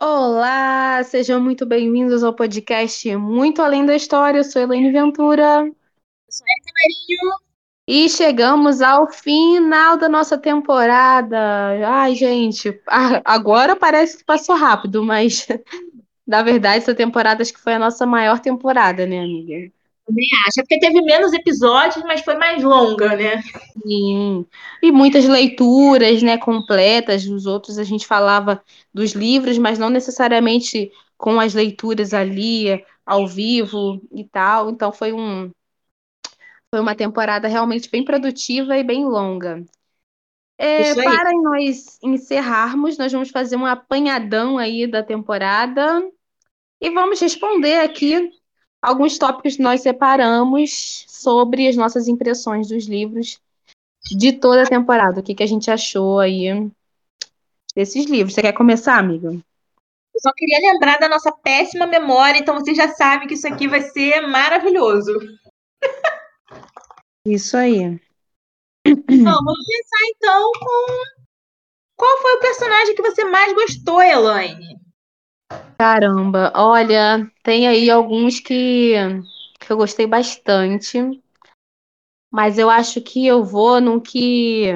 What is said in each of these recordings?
Olá, sejam muito bem-vindos ao podcast Muito Além da História. Eu sou Elaine Ventura. Eu sou Erika Marinho. E chegamos ao final da nossa temporada. Ai, gente, agora parece que passou rápido, mas na verdade essa temporada acho que foi a nossa maior temporada, né, amiga? Também acho. É porque teve menos episódios, mas foi mais longa, né? Sim. E muitas leituras, né, completas. Os outros a gente falava dos livros, mas não necessariamente com as leituras ali ao vivo e tal. Então foi um foi uma temporada realmente bem produtiva e bem longa. É, para nós encerrarmos, nós vamos fazer um apanhadão aí da temporada e vamos responder aqui alguns tópicos que nós separamos sobre as nossas impressões dos livros de toda a temporada. O que, que a gente achou aí desses livros? Você quer começar, amiga? Eu só queria lembrar da nossa péssima memória, então você já sabe que isso aqui vai ser maravilhoso. Isso aí. Bom, vamos pensar então com qual foi o personagem que você mais gostou, Elaine? Caramba, olha, tem aí alguns que, que eu gostei bastante, mas eu acho que eu vou no que.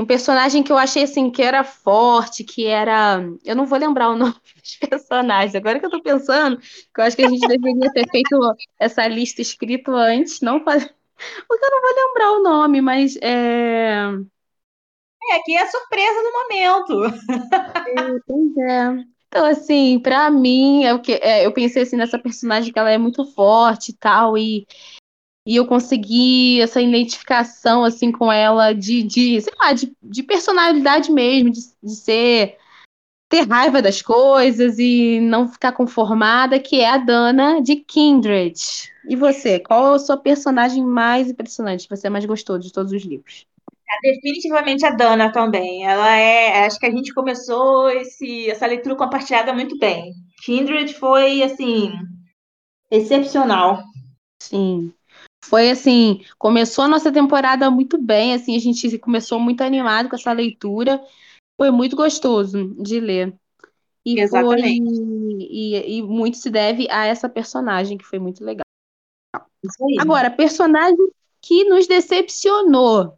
Um personagem que eu achei assim que era forte, que era. Eu não vou lembrar o nome dos personagens, agora que eu tô pensando, que eu acho que a gente deveria ter feito essa lista escrito antes, não fazer. Porque eu não vou lembrar o nome, mas é. É, aqui é a surpresa do momento. É, pois é. Então, assim, pra mim, é o que, é, eu pensei assim nessa personagem que ela é muito forte e tal, e, e eu consegui essa identificação assim com ela de, de sei lá, de, de personalidade mesmo, de, de ser ter raiva das coisas e não ficar conformada, que é a Dana de Kindred. E você, qual é a sua personagem mais impressionante que você mais gostou de todos os livros? É definitivamente a Dana também. Ela é. Acho que a gente começou esse, essa leitura compartilhada muito bem. Kindred foi, assim, excepcional. Sim. Foi assim, começou a nossa temporada muito bem, assim, a gente começou muito animado com essa leitura. Foi muito gostoso de ler. E Exatamente. Foi, e, e muito se deve a essa personagem, que foi muito legal. Agora, personagem que nos decepcionou.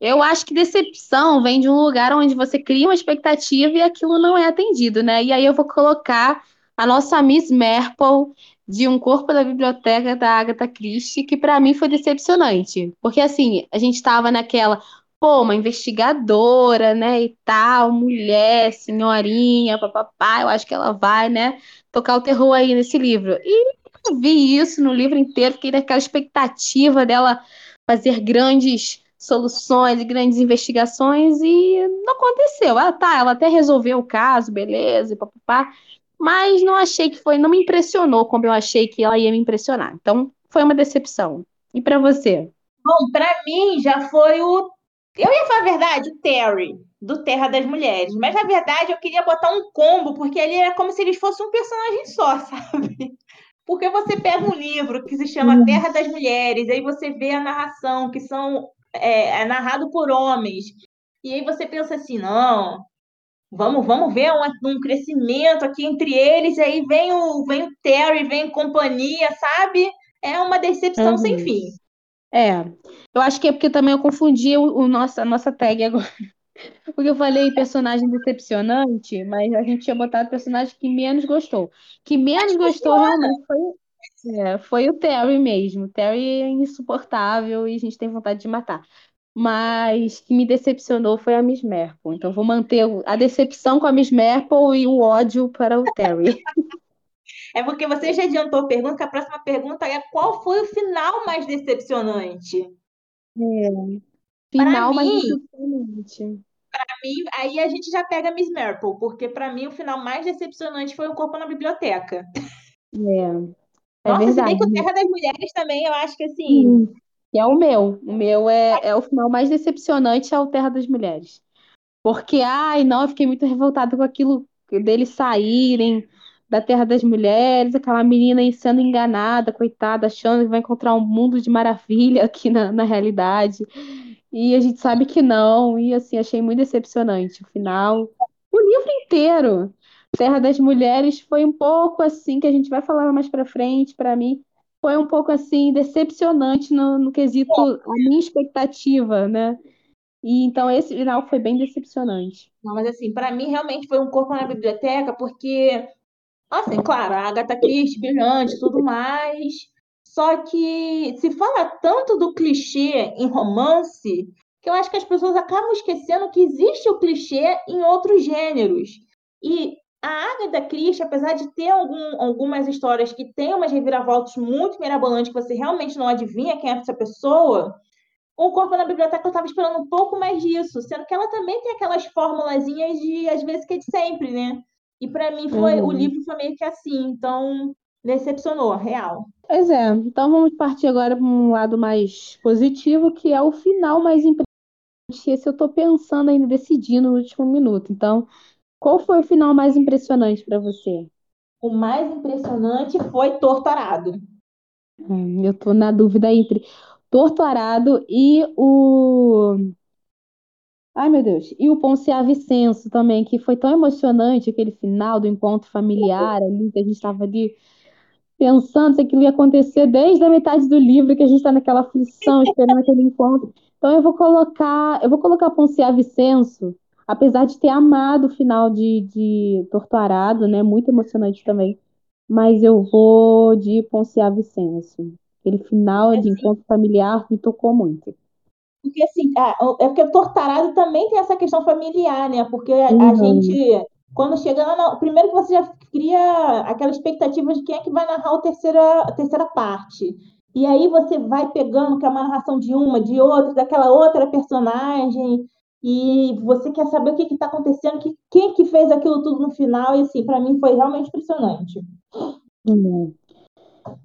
Eu acho que decepção vem de um lugar onde você cria uma expectativa e aquilo não é atendido, né? E aí eu vou colocar a nossa Miss Marple de Um Corpo da Biblioteca da Agatha Christie, que para mim foi decepcionante. Porque assim, a gente estava naquela, pô, uma investigadora, né, e tal, mulher, senhorinha, papapá, eu acho que ela vai, né, tocar o terror aí nesse livro. E vi isso no livro inteiro, fiquei naquela expectativa dela fazer grandes soluções e grandes investigações e não aconteceu. Ela tá, ela até resolveu o caso, beleza, papapá, mas não achei que foi, não me impressionou como eu achei que ela ia me impressionar. Então, foi uma decepção. E para você? Bom, para mim já foi o eu ia falar a verdade, o Terry, do Terra das Mulheres, mas na verdade eu queria botar um combo, porque ele era como se eles fossem um personagem só, sabe? Porque você pega um livro que se chama Terra das Mulheres, aí você vê a narração, que são é, é narrado por homens. E aí você pensa assim, não, vamos, vamos ver um, um crescimento aqui entre eles, e aí vem o, vem o Terry, vem companhia, sabe? É uma decepção uhum. sem fim. É, eu acho que é porque também eu confundi o, o nossa, a nossa tag agora. Porque eu falei personagem decepcionante, mas a gente tinha botado personagem que menos gostou. Que menos gostou realmente foi, é, foi o Terry mesmo. O Terry é insuportável e a gente tem vontade de matar. Mas que me decepcionou foi a Miss Marple. Então vou manter a decepção com a Miss Marple e o ódio para o Terry. É porque você já adiantou a pergunta, que a próxima pergunta é qual foi o final mais decepcionante? É. Final pra mais mim, decepcionante. Pra mim, aí a gente já pega Miss Marple, porque para mim o final mais decepcionante foi o corpo na biblioteca. É. É Nossa, verdade. se bem que o Terra das Mulheres também, eu acho que assim. Hum. E é o meu. O meu é, é o final mais decepcionante é o Terra das Mulheres. Porque, ai, não, eu fiquei muito revoltada com aquilo deles saírem da Terra das Mulheres, aquela menina aí sendo enganada, coitada, achando que vai encontrar um mundo de maravilha aqui na, na realidade. E a gente sabe que não, e assim, achei muito decepcionante o final. O livro inteiro. Terra das Mulheres foi um pouco assim, que a gente vai falar mais pra frente, para mim, foi um pouco assim, decepcionante no, no quesito, a minha expectativa, né? E então esse final foi bem decepcionante. Não, mas assim, para mim realmente foi um corpo na biblioteca, porque, assim, claro, a Agatha Christie, brilhante, tudo mais. Só que se fala tanto do clichê em romance que eu acho que as pessoas acabam esquecendo que existe o clichê em outros gêneros. E a Agatha Christie, apesar de ter algum, algumas histórias que tem umas reviravoltas muito mirabolantes que você realmente não adivinha quem é essa pessoa, o Corpo na Biblioteca eu estava esperando um pouco mais disso, sendo que ela também tem aquelas formulazinhas de, às vezes, que é de sempre, né? E para mim foi uhum. o livro foi meio que assim, então decepcionou, real. Pois é, então vamos partir agora para um lado mais positivo, que é o final mais impressionante. Esse eu estou pensando ainda, decidindo no último minuto. Então, qual foi o final mais impressionante para você? O mais impressionante foi Torturado. Hum, eu estou na dúvida entre Torturado e o. Ai, meu Deus. E o Poncia Vicenço também, que foi tão emocionante aquele final do encontro familiar ali, que a gente estava ali pensando se aquilo ia acontecer desde a metade do livro, que a gente está naquela aflição, esperando aquele encontro. Então eu vou colocar, eu vou colocar Poncia Vicenço apesar de ter amado o final de, de Torturado, né? Muito emocionante também. Mas eu vou de Poncia Vicenço. Aquele final é de encontro familiar me tocou muito. Porque assim, é porque o Torturado também tem essa questão familiar, né? Porque a, uhum. a gente, quando chega lá, no, primeiro que você já cria aquela expectativa de quem é que vai narrar a terceira, a terceira parte. E aí você vai pegando que é uma narração de uma, de outra, daquela outra personagem e você quer saber o que está acontecendo, que, quem que fez aquilo tudo no final, e assim, para mim foi realmente impressionante. Uhum.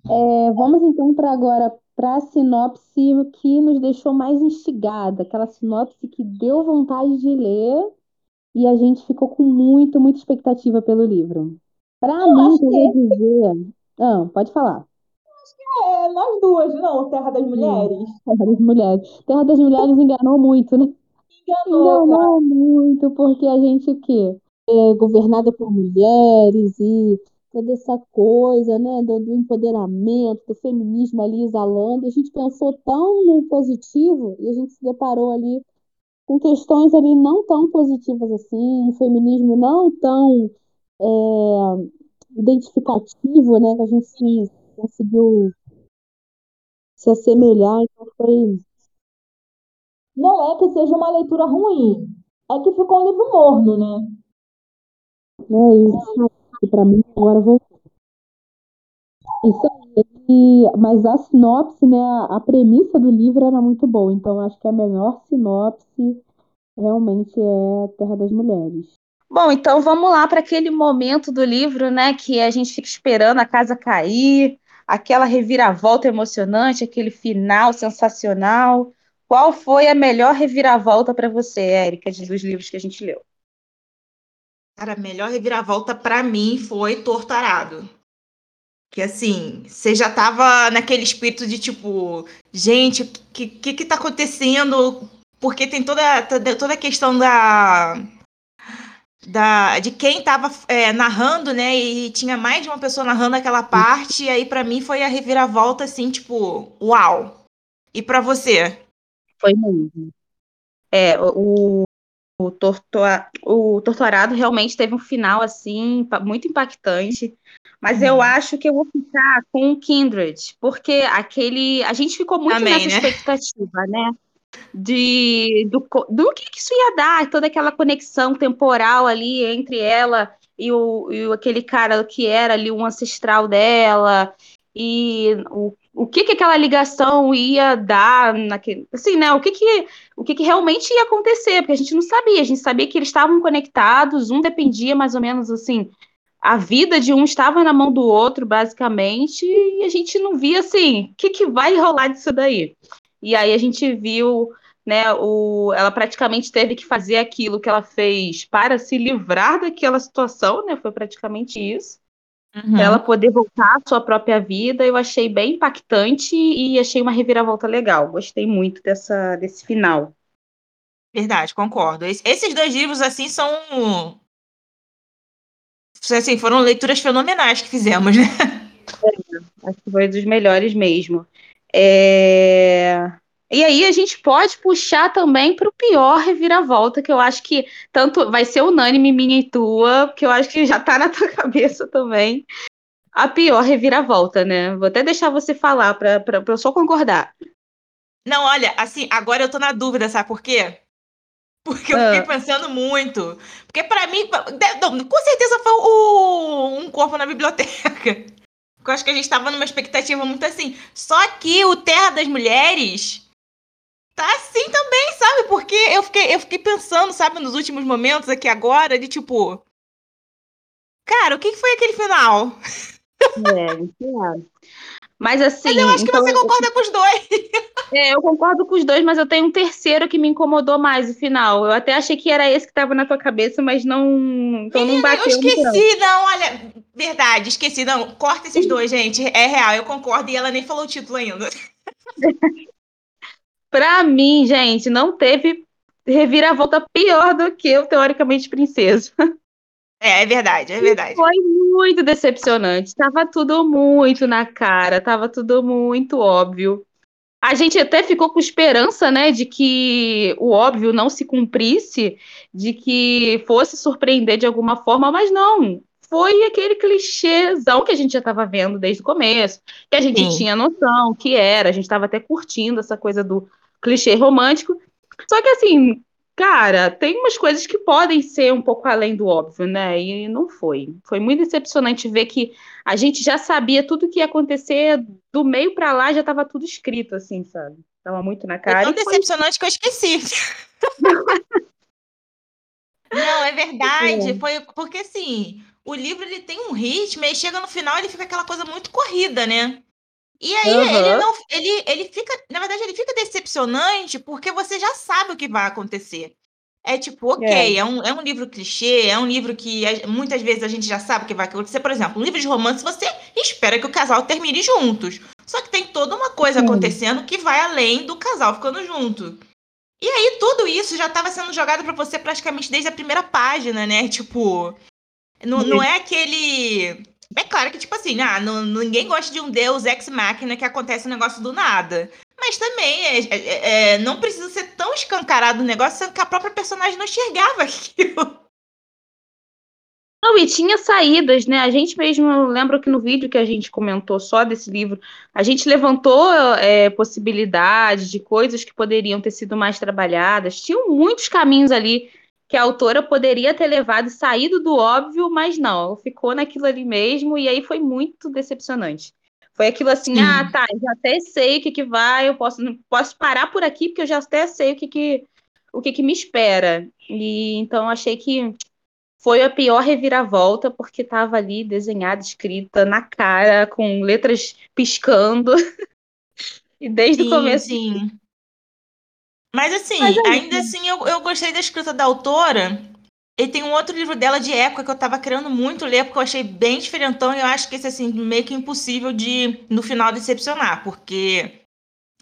É, vamos então para agora para a sinopse que nos deixou mais instigada, aquela sinopse que deu vontade de ler e a gente ficou com muito, muita expectativa pelo livro. Para mim, eu vou dizer. Ah, pode falar. Acho que é nós duas, não? Terra das Mulheres. Terra das Mulheres. Terra das Mulheres enganou muito, né? Enganou, Enganou muito, porque a gente o quê? É governada por mulheres e toda essa coisa, né, do, do, empoderamento, do feminismo ali exalando. A gente pensou tão no positivo e a gente se deparou ali com questões ali não tão positivas assim, um feminismo não tão é, identificativo, né, que a gente se, conseguiu se assemelhar, então foi não é que seja uma leitura ruim, é que ficou um livro morno, né? É isso. E para mim agora voltou. Isso aí. Mas a sinopse, né? A premissa do livro era muito boa. Então acho que a melhor sinopse realmente é Terra das Mulheres. Bom, então vamos lá para aquele momento do livro, né? Que a gente fica esperando a casa cair, aquela reviravolta emocionante, aquele final sensacional. Qual foi a melhor reviravolta para você, Érica, dos livros que a gente leu? Cara, a melhor reviravolta para mim foi Torturado. Que assim, você já tava naquele espírito de tipo, gente, o que, que que tá acontecendo? Porque tem toda, toda a questão da, da de quem tava é, narrando, né? E tinha mais de uma pessoa narrando aquela parte. E aí, para mim, foi a reviravolta, assim, tipo, uau. E para você? Foi mesmo. É, o, o, tortua, o Torturado realmente teve um final, assim, muito impactante. Mas eu uhum. acho que eu vou ficar com o Kindred, porque aquele. A gente ficou muito Também, nessa né? expectativa, né? De, do, do que, que isso ia dar, toda aquela conexão temporal ali entre ela e, o, e aquele cara que era ali um ancestral dela, e o o que que aquela ligação ia dar naquele, assim, né? O que que o que que realmente ia acontecer? Porque a gente não sabia, a gente sabia que eles estavam conectados, um dependia mais ou menos assim, a vida de um estava na mão do outro, basicamente, e a gente não via assim, o que que vai rolar disso daí? E aí a gente viu, né, o, ela praticamente teve que fazer aquilo que ela fez para se livrar daquela situação, né? Foi praticamente isso uhum. ela poder voltar à sua própria vida, eu achei bem impactante e achei uma reviravolta legal. Gostei muito dessa, desse final. Verdade, concordo. Esses dois livros, assim, são assim, foram leituras fenomenais que fizemos, né? É, acho que foi dos melhores mesmo. É... E aí a gente pode puxar também para o pior reviravolta, que eu acho que tanto vai ser unânime minha e tua, que eu acho que já está na tua cabeça também. A pior reviravolta, né? Vou até deixar você falar para eu só concordar. Não, olha, assim, agora eu tô na dúvida, sabe por quê? Porque eu fiquei ah. pensando muito. Porque para mim, com certeza foi o, um corpo na biblioteca. Eu acho que a gente tava numa expectativa muito assim. Só que o Terra das Mulheres tá assim também, sabe? Porque eu fiquei, eu fiquei pensando, sabe, nos últimos momentos aqui agora, de tipo. Cara, o que foi aquele final? É, é. Mas assim. Mas eu acho que então, você concorda com os dois. É, eu concordo com os dois, mas eu tenho um terceiro que me incomodou mais no final. Eu até achei que era esse que estava na tua cabeça, mas não. Então Menina, não bateu. Eu esqueci, não, olha. Verdade, esqueci. Não, corta esses dois, gente. É real, eu concordo. E ela nem falou o título ainda. pra mim, gente, não teve reviravolta pior do que o Teoricamente Princesa. É, é verdade, é verdade. Foi muito decepcionante. Tava tudo muito na cara, tava tudo muito óbvio. A gente até ficou com esperança, né, de que o óbvio não se cumprisse, de que fosse surpreender de alguma forma, mas não. Foi aquele clichêzão que a gente já estava vendo desde o começo, que a gente Sim. tinha noção que era, a gente estava até curtindo essa coisa do clichê romântico. Só que assim, Cara, tem umas coisas que podem ser um pouco além do óbvio, né? E não foi. Foi muito decepcionante ver que a gente já sabia tudo o que ia acontecer, do meio para lá já estava tudo escrito, assim, sabe? Tava muito na cara. Foi tão decepcionante foi... que eu esqueci. não, é verdade. É. Foi porque assim, o livro ele tem um ritmo e chega no final ele fica aquela coisa muito corrida, né? E aí uhum. ele não, ele, ele fica, na verdade, ele fica decepcionante porque você já sabe o que vai acontecer. É tipo, ok, é. é, um, é um livro clichê, é um livro que muitas vezes a gente já sabe o que vai acontecer. Por exemplo, um livro de romance, você espera que o casal termine juntos. Só que tem toda uma coisa Sim. acontecendo que vai além do casal ficando junto. E aí, tudo isso já estava sendo jogado para você praticamente desde a primeira página, né? Tipo, não, não é aquele é claro que, tipo assim, ah, não, ninguém gosta de um deus ex-máquina que acontece um negócio do nada. Mas também é, é, é, não precisa ser tão escancarado o negócio, sendo que a própria personagem não enxergava aquilo. Não, e tinha saídas, né? A gente mesmo, lembro que no vídeo que a gente comentou só desse livro, a gente levantou é, possibilidades de coisas que poderiam ter sido mais trabalhadas. Tinham muitos caminhos ali que a autora poderia ter levado e saído do óbvio, mas não, ficou naquilo ali mesmo, e aí foi muito decepcionante. Foi aquilo assim, ah, tá, já até sei o que, que vai, eu posso, posso parar por aqui, porque eu já até sei o que, que, o que, que me espera. E então achei que foi a pior reviravolta, porque estava ali desenhada, escrita na cara, com letras piscando. e desde sim, o começo. Sim. Mas assim, Mas é ainda assim eu, eu gostei da escrita da autora. E tem um outro livro dela de época que eu tava querendo muito ler, porque eu achei bem diferentão, e eu acho que esse, assim, meio que impossível de, no final, decepcionar, porque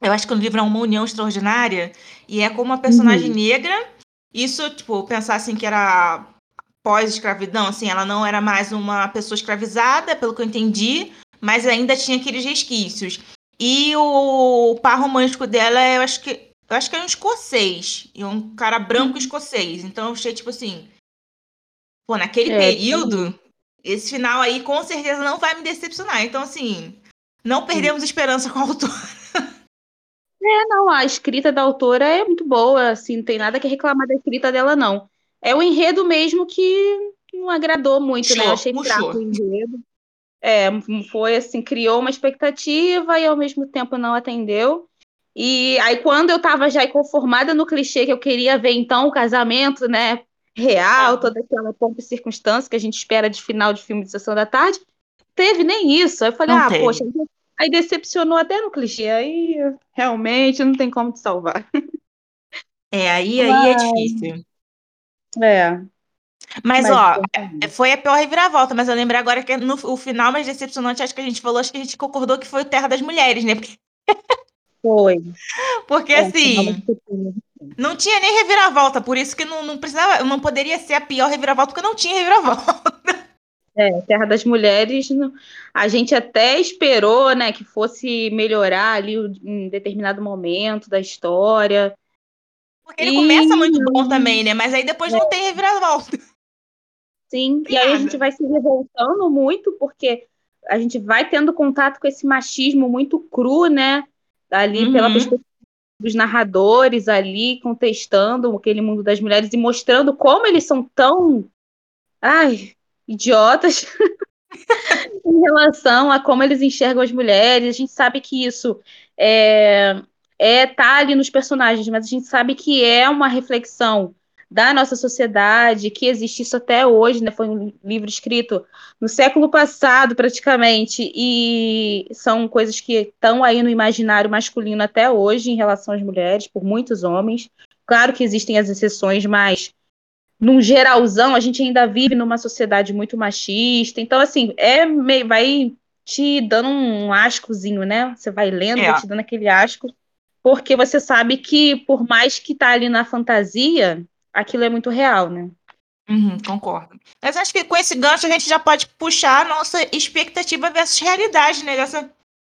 eu acho que o livro é uma união extraordinária, e é como uma personagem uhum. negra. Isso, tipo, pensar assim que era pós-escravidão, assim, ela não era mais uma pessoa escravizada, pelo que eu entendi, mas ainda tinha aqueles resquícios. E o par romântico dela, eu acho que eu acho que é um escocês. E um cara branco uhum. escocês. Então eu achei, tipo assim. Pô, naquele é, período, sim. esse final aí com certeza não vai me decepcionar. Então, assim, não perdemos sim. esperança com a autora. É, não, a escrita da autora é muito boa, assim, não tem nada que reclamar da escrita dela, não. É o enredo mesmo que não agradou muito, né? Eu achei fraco o enredo. É, foi assim, criou uma expectativa e ao mesmo tempo não atendeu. E aí, quando eu estava já conformada no clichê que eu queria ver, então, o casamento, né, real, toda aquela pompa e circunstância que a gente espera de final de filme de sessão da tarde, teve nem isso. Aí eu falei, não ah, teve. poxa, aí decepcionou até no clichê, aí realmente não tem como te salvar. É, aí, aí é mas... é difícil. É. Mas, mas ó, é, foi a pior reviravolta, mas eu lembro agora que no o final mais decepcionante, acho que a gente falou, acho que a gente concordou que foi o Terra das Mulheres, né? Porque foi. Porque é, assim. Não tinha nem reviravolta, por isso que não, não precisava, não poderia ser a pior reviravolta, porque não tinha reviravolta. É, Terra das Mulheres, a gente até esperou, né, que fosse melhorar ali em determinado momento da história. Porque ele e... começa muito bom também, né? Mas aí depois é. não tem reviravolta. Sim, e aí a gente vai se revoltando muito, porque a gente vai tendo contato com esse machismo muito cru, né? Ali uhum. pela perspectiva dos narradores ali, contestando aquele mundo das mulheres e mostrando como eles são tão. Ai, idiotas em relação a como eles enxergam as mulheres. A gente sabe que isso é, é tá ali nos personagens, mas a gente sabe que é uma reflexão da nossa sociedade, que existe isso até hoje, né? Foi um livro escrito no século passado, praticamente, e são coisas que estão aí no imaginário masculino até hoje em relação às mulheres, por muitos homens. Claro que existem as exceções, mas num geralzão, a gente ainda vive numa sociedade muito machista. Então, assim, é meio, vai te dando um ascozinho, né? Você vai lendo, é. vai te dando aquele asco, porque você sabe que, por mais que tá ali na fantasia, aquilo é muito real, né? Uhum, concordo. Mas acho que com esse gancho a gente já pode puxar a nossa expectativa versus realidade, né? Dessa,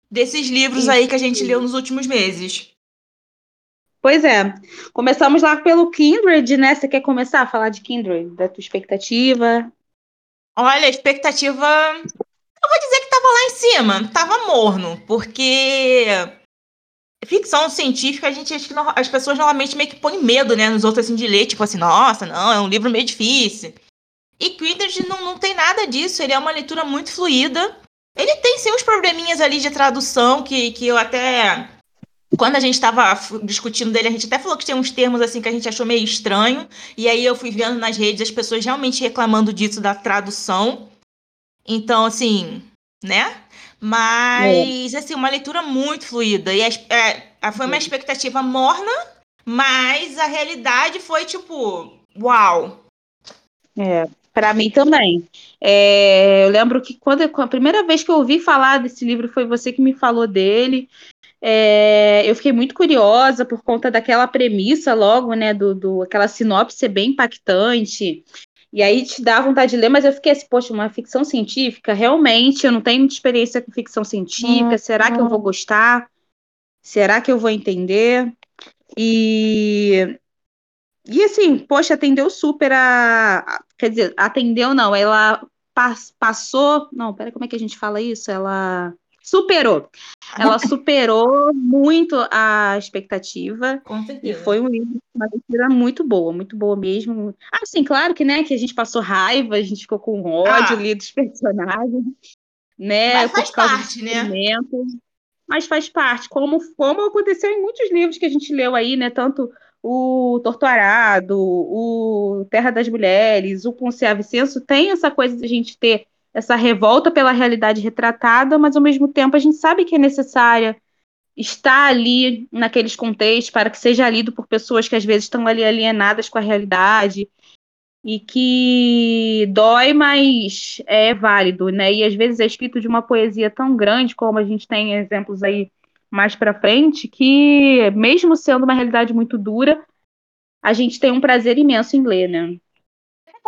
desses livros aí que a gente leu nos últimos meses. Pois é. Começamos lá pelo Kindred, né? Você quer começar a falar de Kindred, da tua expectativa? Olha, a expectativa. Eu vou dizer que tava lá em cima, tava morno, porque ficção científica, a gente acha que as pessoas normalmente meio que põem medo, né, nos outros assim de ler, tipo assim, nossa, não, é um livro meio difícil. E Quidditch não, não tem nada disso, ele é uma leitura muito fluida. Ele tem sim uns probleminhas ali de tradução que, que eu até quando a gente estava discutindo dele, a gente até falou que tem uns termos assim que a gente achou meio estranho. E aí eu fui vendo nas redes as pessoas realmente reclamando disso da tradução. Então, assim, né? Mas, é. assim, uma leitura muito fluida. E é, foi uma expectativa morna, mas a realidade foi tipo, uau. É, para mim também. É, eu lembro que quando a primeira vez que eu ouvi falar desse livro foi você que me falou dele. É, eu fiquei muito curiosa por conta daquela premissa logo, né, do, do aquela sinopse bem impactante. E aí te dá vontade de ler, mas eu fiquei assim, poxa, uma ficção científica, realmente, eu não tenho muita experiência com ficção científica, será que eu vou gostar? Será que eu vou entender? E e assim, poxa, atendeu super a. Quer dizer, atendeu não, ela passou. Não, pera, como é que a gente fala isso? Ela superou. Ela superou muito a expectativa. Com certeza. E foi um livro, uma leitura muito boa, muito boa mesmo. Ah, sim, claro que, né, que a gente passou raiva, a gente ficou com ódio ah. ali dos personagens, né? Mas faz parte, né? Mas faz parte, como, como aconteceu em muitos livros que a gente leu aí, né? Tanto o Torturado, o Terra das Mulheres, o Ponce Vicenço, tem essa coisa de a gente ter essa revolta pela realidade retratada, mas ao mesmo tempo a gente sabe que é necessária estar ali naqueles contextos para que seja lido por pessoas que às vezes estão ali alienadas com a realidade e que dói, mas é válido, né? E às vezes é escrito de uma poesia tão grande como a gente tem exemplos aí mais para frente, que mesmo sendo uma realidade muito dura, a gente tem um prazer imenso em ler, né?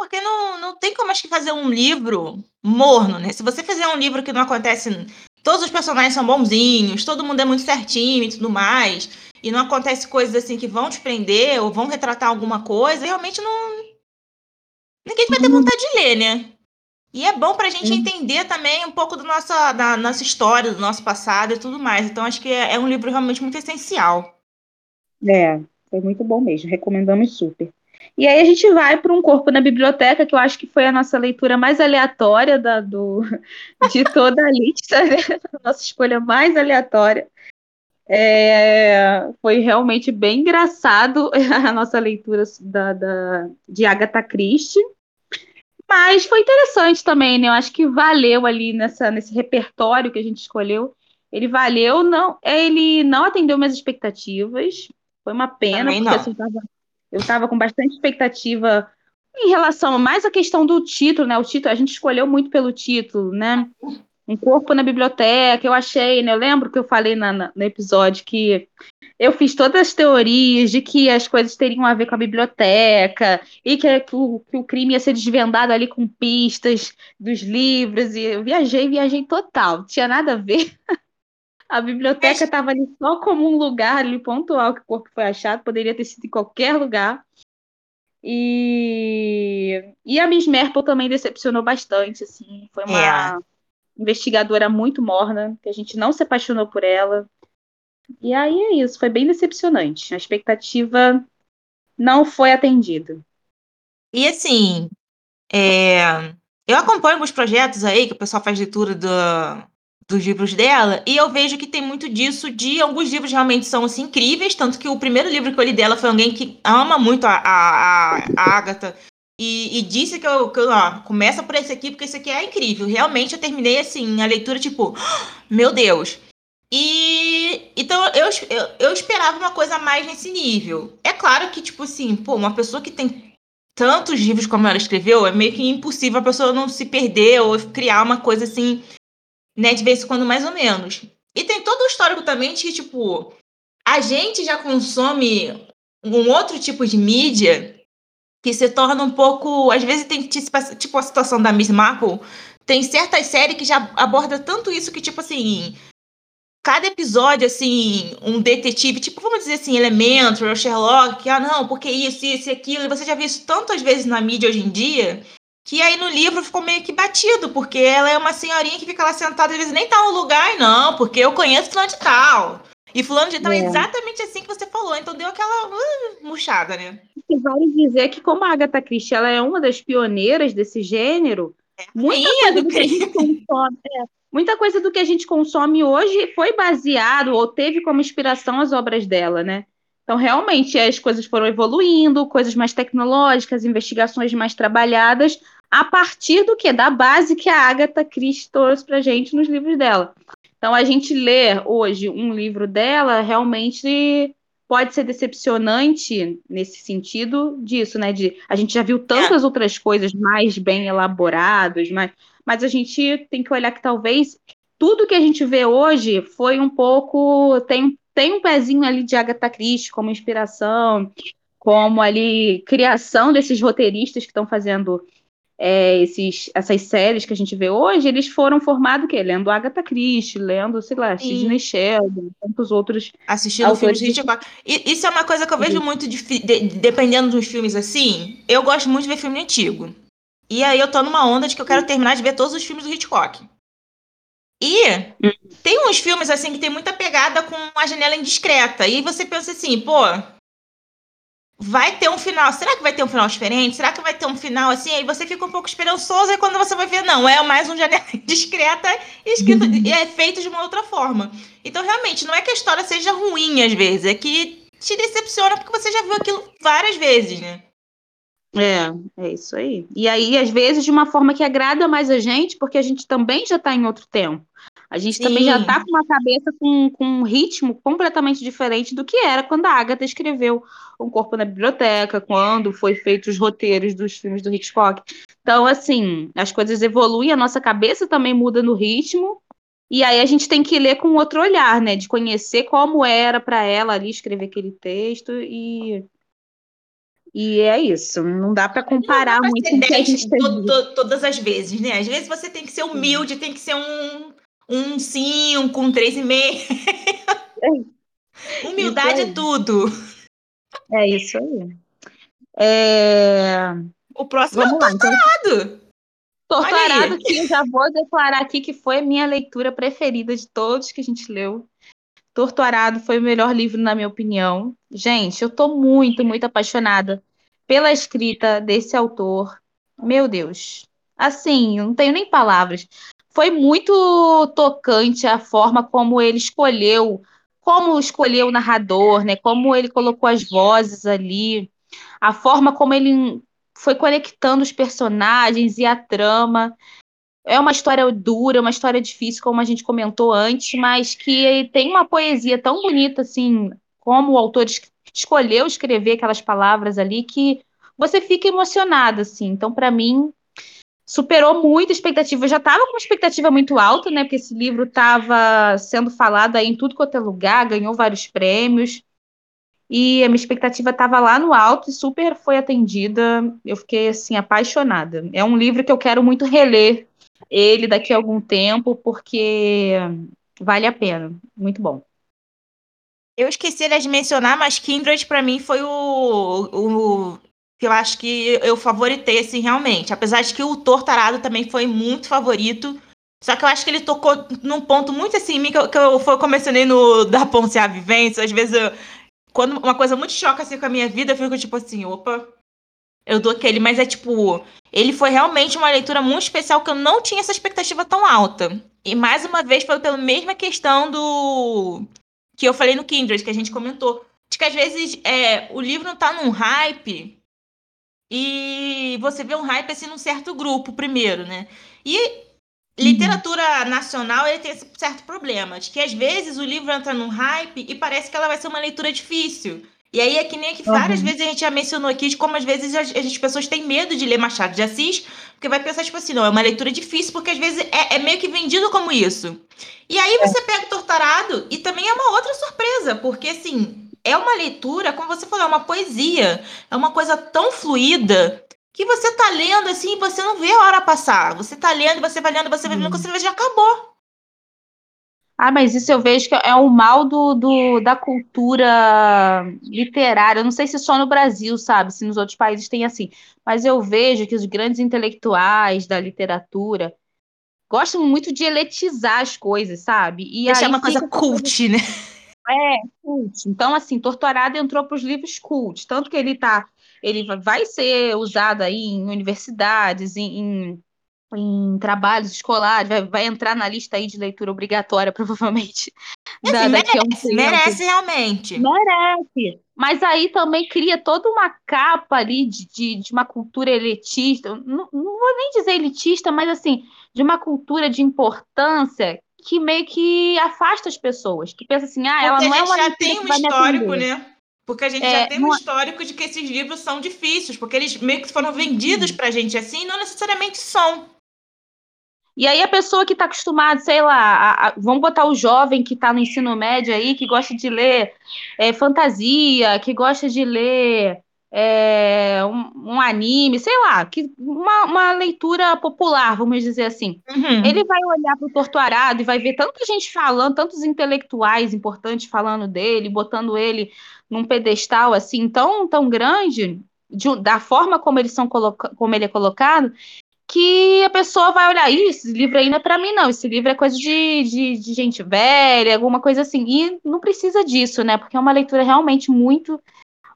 Porque não, não tem como acho que fazer um livro morno, né? Se você fizer um livro que não acontece. Todos os personagens são bonzinhos, todo mundo é muito certinho e tudo mais, e não acontece coisas assim que vão te prender ou vão retratar alguma coisa, realmente não. Ninguém vai ter uhum. vontade de ler, né? E é bom pra gente uhum. entender também um pouco do nossa, da nossa história, do nosso passado e tudo mais. Então, acho que é, é um livro realmente muito essencial. É, foi muito bom mesmo. Recomendamos super. E aí a gente vai para um corpo na biblioteca, que eu acho que foi a nossa leitura mais aleatória da, do, de toda a lista, né? a nossa escolha mais aleatória. É, foi realmente bem engraçado a nossa leitura da, da, de Agatha Christie. Mas foi interessante também, né? Eu acho que valeu ali nessa, nesse repertório que a gente escolheu. Ele valeu, não, ele não atendeu minhas expectativas. Foi uma pena, porque assim, tava, eu estava com bastante expectativa em relação mais à questão do título, né? O título, a gente escolheu muito pelo título, né? Um corpo na biblioteca, eu achei, né? Eu lembro que eu falei na, na, no episódio que eu fiz todas as teorias de que as coisas teriam a ver com a biblioteca e que, que, o, que o crime ia ser desvendado ali com pistas dos livros. E eu viajei, viajei total. Não tinha nada a ver. A biblioteca estava ali só como um lugar ali pontual que o corpo foi achado, poderia ter sido em qualquer lugar. E, e a Miss Merple também decepcionou bastante, assim, foi uma é. investigadora muito morna, que a gente não se apaixonou por ela. E aí é isso, foi bem decepcionante. A expectativa não foi atendida. E assim, é, eu acompanho alguns projetos aí que o pessoal faz leitura do, dos livros dela, e eu vejo que tem muito disso de alguns livros realmente são assim, incríveis, tanto que o primeiro livro que eu li dela foi alguém que ama muito a, a, a Agatha e, e, disse que eu, que eu ó, começa por esse aqui, porque esse aqui é incrível. Realmente eu terminei assim, a leitura, tipo, meu Deus. E então eu, eu, eu esperava uma coisa mais nesse nível. É claro que, tipo assim, pô, uma pessoa que tem tantos livros como ela escreveu, é meio que impossível a pessoa não se perder ou criar uma coisa assim né? De vez em quando, mais ou menos. E tem todo o histórico também de que, tipo, a gente já consome um outro tipo de mídia que se torna um pouco. Às vezes tem tipo a situação da Miss Marple. Tem certas séries que já aborda tanto isso que, tipo assim, cada episódio, assim, um detetive, tipo, vamos dizer assim, Elementary ou Sherlock, ah, não, porque isso, isso e aquilo, e você já viu isso tantas vezes na mídia hoje em dia, que aí no livro ficou meio que batido, porque ela é uma senhorinha que fica lá sentada, às vezes nem tá no lugar, não, porque eu conheço fulano de tal. E fulano de tal é. é exatamente assim que você falou, então deu aquela uh, murchada, né? E vale dizer que como a Agatha Christie ela é uma das pioneiras desse gênero, é muita coisa do que a gente consome, é, muita coisa do que a gente consome hoje foi baseado ou teve como inspiração as obras dela, né? Então, realmente, as coisas foram evoluindo, coisas mais tecnológicas, investigações mais trabalhadas, a partir do que? Da base que a Agatha Christie trouxe para gente nos livros dela. Então, a gente ler hoje um livro dela realmente pode ser decepcionante nesse sentido disso, né? De a gente já viu tantas é. outras coisas mais bem elaboradas, mas, mas a gente tem que olhar que talvez tudo que a gente vê hoje foi um pouco tem tem um pezinho ali de Agatha Christie como inspiração, como ali criação desses roteiristas que estão fazendo é, esses, essas séries que a gente vê hoje, eles foram formados o quê? Lendo Agatha Christie, lendo, sei lá, Sidney Sheldon, tantos outros Assistindo filmes de Hitchcock. E, isso é uma coisa que eu vejo muito, de, de, dependendo dos filmes assim, eu gosto muito de ver filme antigo. E aí eu tô numa onda de que eu quero terminar de ver todos os filmes do Hitchcock. E hum. tem uns filmes assim que tem muita pegada com a janela indiscreta. E você pensa assim, pô, vai ter um final. Será que vai ter um final diferente? Será que vai ter um final assim? Aí você fica um pouco esperançoso e quando você vai ver, não, é mais um janela indiscreta escrito uhum. e é feito de uma outra forma. Então, realmente, não é que a história seja ruim às vezes, é que te decepciona porque você já viu aquilo várias vezes, né? É, é isso aí. E aí, às vezes, de uma forma que agrada mais a gente, porque a gente também já está em outro tempo. A gente Sim. também já está com uma cabeça com, com um ritmo completamente diferente do que era quando a Agatha escreveu Um Corpo na Biblioteca, quando foi feitos os roteiros dos filmes do Hitchcock. Então, assim, as coisas evoluem, a nossa cabeça também muda no ritmo, e aí a gente tem que ler com outro olhar, né? De conhecer como era para ela ali escrever aquele texto e e é isso, não dá para comparar dá muito com o que a gente to, to, todas as vezes, né? Às vezes você tem que ser humilde, tem que ser um um 5, um 3,5. É. Humildade é tudo. É isso aí. É... O próximo Vamos é o Torturado. Então... Torturado, que eu já vou declarar aqui que foi a minha leitura preferida de todos que a gente leu. Torturado foi o melhor livro, na minha opinião. Gente, eu tô muito, muito apaixonada pela escrita desse autor. Meu Deus. Assim, não tenho nem palavras. Foi muito tocante a forma como ele escolheu, como escolheu o narrador, né? Como ele colocou as vozes ali, a forma como ele foi conectando os personagens e a trama. É uma história dura, uma história difícil, como a gente comentou antes, mas que tem uma poesia tão bonita, assim, como o autor escolheu escrever aquelas palavras ali, que você fica emocionado, assim. Então, para mim, superou muito a expectativa. Eu já estava com uma expectativa muito alta, né? Porque esse livro estava sendo falado aí em tudo quanto é lugar, ganhou vários prêmios. E a minha expectativa estava lá no alto e super foi atendida. Eu fiquei assim apaixonada. É um livro que eu quero muito reler ele daqui a algum tempo porque vale a pena. Muito bom. Eu esqueci de mencionar, mas Kindred para mim foi o, o que eu acho que eu favoritei assim realmente. Apesar de que o Tortarado também foi muito favorito. Só que eu acho que ele tocou num ponto muito assim que eu, que eu, foi, eu mencionei no da Ponce a Vivência. Às vezes eu, quando uma coisa muito choca assim com a minha vida, eu fico tipo assim, opa, eu dou aquele, mas é tipo, ele foi realmente uma leitura muito especial que eu não tinha essa expectativa tão alta. E mais uma vez foi pela mesma questão do que eu falei no Kindred, que a gente comentou, de que às vezes é, o livro não tá num hype e você vê um hype assim num certo grupo primeiro, né? E literatura nacional ele tem esse certo problema, de que às vezes o livro entra num hype e parece que ela vai ser uma leitura difícil. E aí é que nem que várias uhum. vezes a gente já mencionou aqui de como às vezes as, as, pessoas têm medo de ler Machado de Assis, porque vai pensar, tipo assim, não, é uma leitura difícil, porque às vezes é, é meio que vendido como isso. E aí você é. pega o Tortarado e também é uma outra surpresa, porque assim, é uma leitura, como você falou, é uma poesia, é uma coisa tão fluida que você tá lendo assim e você não vê a hora passar. Você tá lendo, você vai lendo, você vai lendo, quando você vê, já acabou. Ah, mas isso eu vejo que é o mal do, do, da cultura literária. Eu não sei se só no Brasil, sabe? Se nos outros países tem assim. Mas eu vejo que os grandes intelectuais da literatura gostam muito de eletizar as coisas, sabe? E Deixar uma coisa cult, né? É, cult. Então, assim, Torturado entrou para os livros cult. Tanto que ele tá. Ele vai ser usado aí em universidades, em, em em trabalhos escolares, vai, vai, entrar na lista aí de leitura obrigatória, provavelmente. Assim, da, merece, um merece realmente. Merece. Mas aí também cria toda uma capa ali de, de, de uma cultura elitista, não, não, vou nem dizer elitista, mas assim, de uma cultura de importância que meio que afasta as pessoas, que pensa assim, ah, ela Porque não é uma já tem um histórico, né? Porque a gente é, já tem um é histórico de que esses livros são difíceis, porque eles meio que foram vendidos pra gente assim, não necessariamente são. E aí a pessoa que está acostumada, sei lá, a, a, vamos botar o jovem que está no ensino médio aí, que gosta de ler é, fantasia, que gosta de ler é, um, um, anime, sei lá, que uma, uma, leitura popular, vamos dizer assim. Uhum. Ele vai olhar para o Torturado e vai ver tanta gente falando, tantos intelectuais importantes falando dele, botando ele num pedestal assim tão, tão grande, de, da forma como, eles são como ele é colocado, que a pessoa vai olhar, isso, esse livro aí não é para mim, não. Esse livro é coisa de, de, de, gente velha, alguma coisa assim. E não precisa disso, né? Porque é uma leitura realmente muito,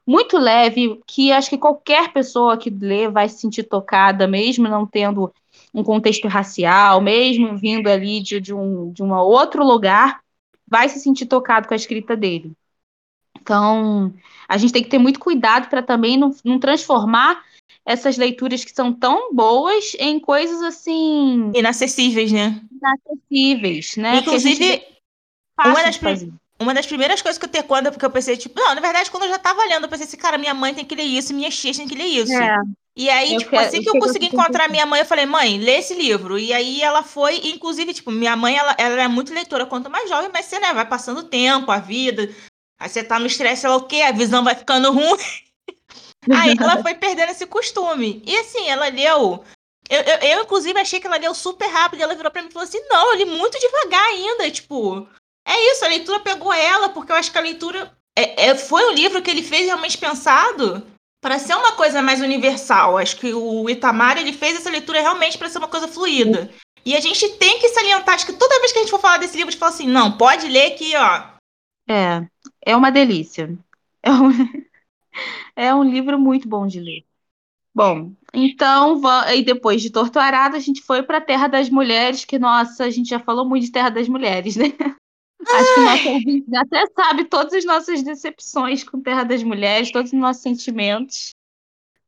muito leve, que acho que qualquer pessoa que lê vai se sentir tocada, mesmo não tendo um contexto racial, mesmo vindo ali de, de, um, de um outro lugar, vai se sentir tocado com a escrita dele. Então, a gente tem que ter muito cuidado para também não, não transformar essas leituras que são tão boas em coisas assim. Inacessíveis, né? Inacessíveis, né? Inclusive, uma das, uma das primeiras coisas que eu ter quando porque eu pensei, tipo, não, na verdade, quando eu já tava lendo, eu pensei assim, cara, minha mãe tem que ler isso, minha tia tem que ler isso. É. E aí, eu tipo, quero, assim que eu, eu consegui encontrar minha mãe, eu falei, mãe, lê esse livro. E aí ela foi, inclusive, tipo, minha mãe, ela, ela é muito leitora, quanto mais jovem, mas você, né, vai passando o tempo, a vida. Aí você tá no estresse, ela o quê? A visão vai ficando ruim. Aí ela foi perdendo esse costume. E assim, ela leu. Eu, eu, eu, inclusive, achei que ela leu super rápido. E ela virou pra mim e falou assim: não, eu li muito devagar ainda. Tipo, é isso, a leitura pegou ela, porque eu acho que a leitura. É, é, foi um livro que ele fez realmente pensado para ser uma coisa mais universal. Acho que o Itamar ele fez essa leitura realmente para ser uma coisa fluida. E a gente tem que salientar, acho que toda vez que a gente for falar desse livro, a gente fala assim: não, pode ler aqui, ó. É, é uma delícia. É um... É um livro muito bom de ler. Bom, então, e depois de Torturado, a gente foi para Terra das Mulheres, que, nossa, a gente já falou muito de Terra das Mulheres, né? Acho que nosso ouvinte até sabe todas as nossas decepções com Terra das Mulheres, todos os nossos sentimentos.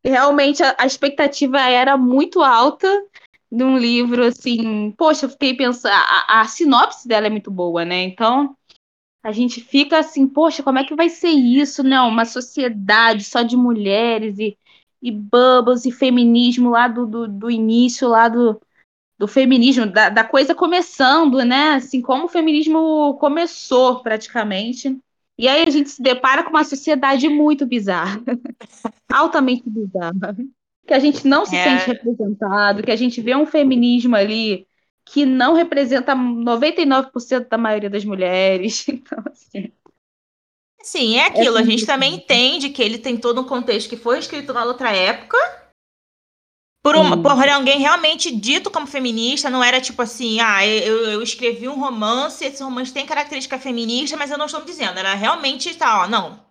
Realmente a, a expectativa era muito alta de um livro, assim, poxa, eu fiquei pensando, a, a sinopse dela é muito boa, né? Então, a gente fica assim, poxa, como é que vai ser isso? Não, uma sociedade só de mulheres e, e bubbles e feminismo lá do, do, do início, lá do, do feminismo, da, da, coisa começando, né? Assim, como o feminismo começou praticamente. E aí a gente se depara com uma sociedade muito bizarra, altamente bizarra, que a gente não se é. sente representado, que a gente vê um feminismo ali que não representa 99% da maioria das mulheres. Então, assim. Sim, é aquilo. É a gente também entende que ele tem todo um contexto que foi escrito na outra época. Por, um, por alguém realmente dito como feminista, não era tipo assim, ah, eu, eu escrevi um romance, esse romance tem característica feminista, mas eu não estou dizendo. Era realmente tá, ó, não.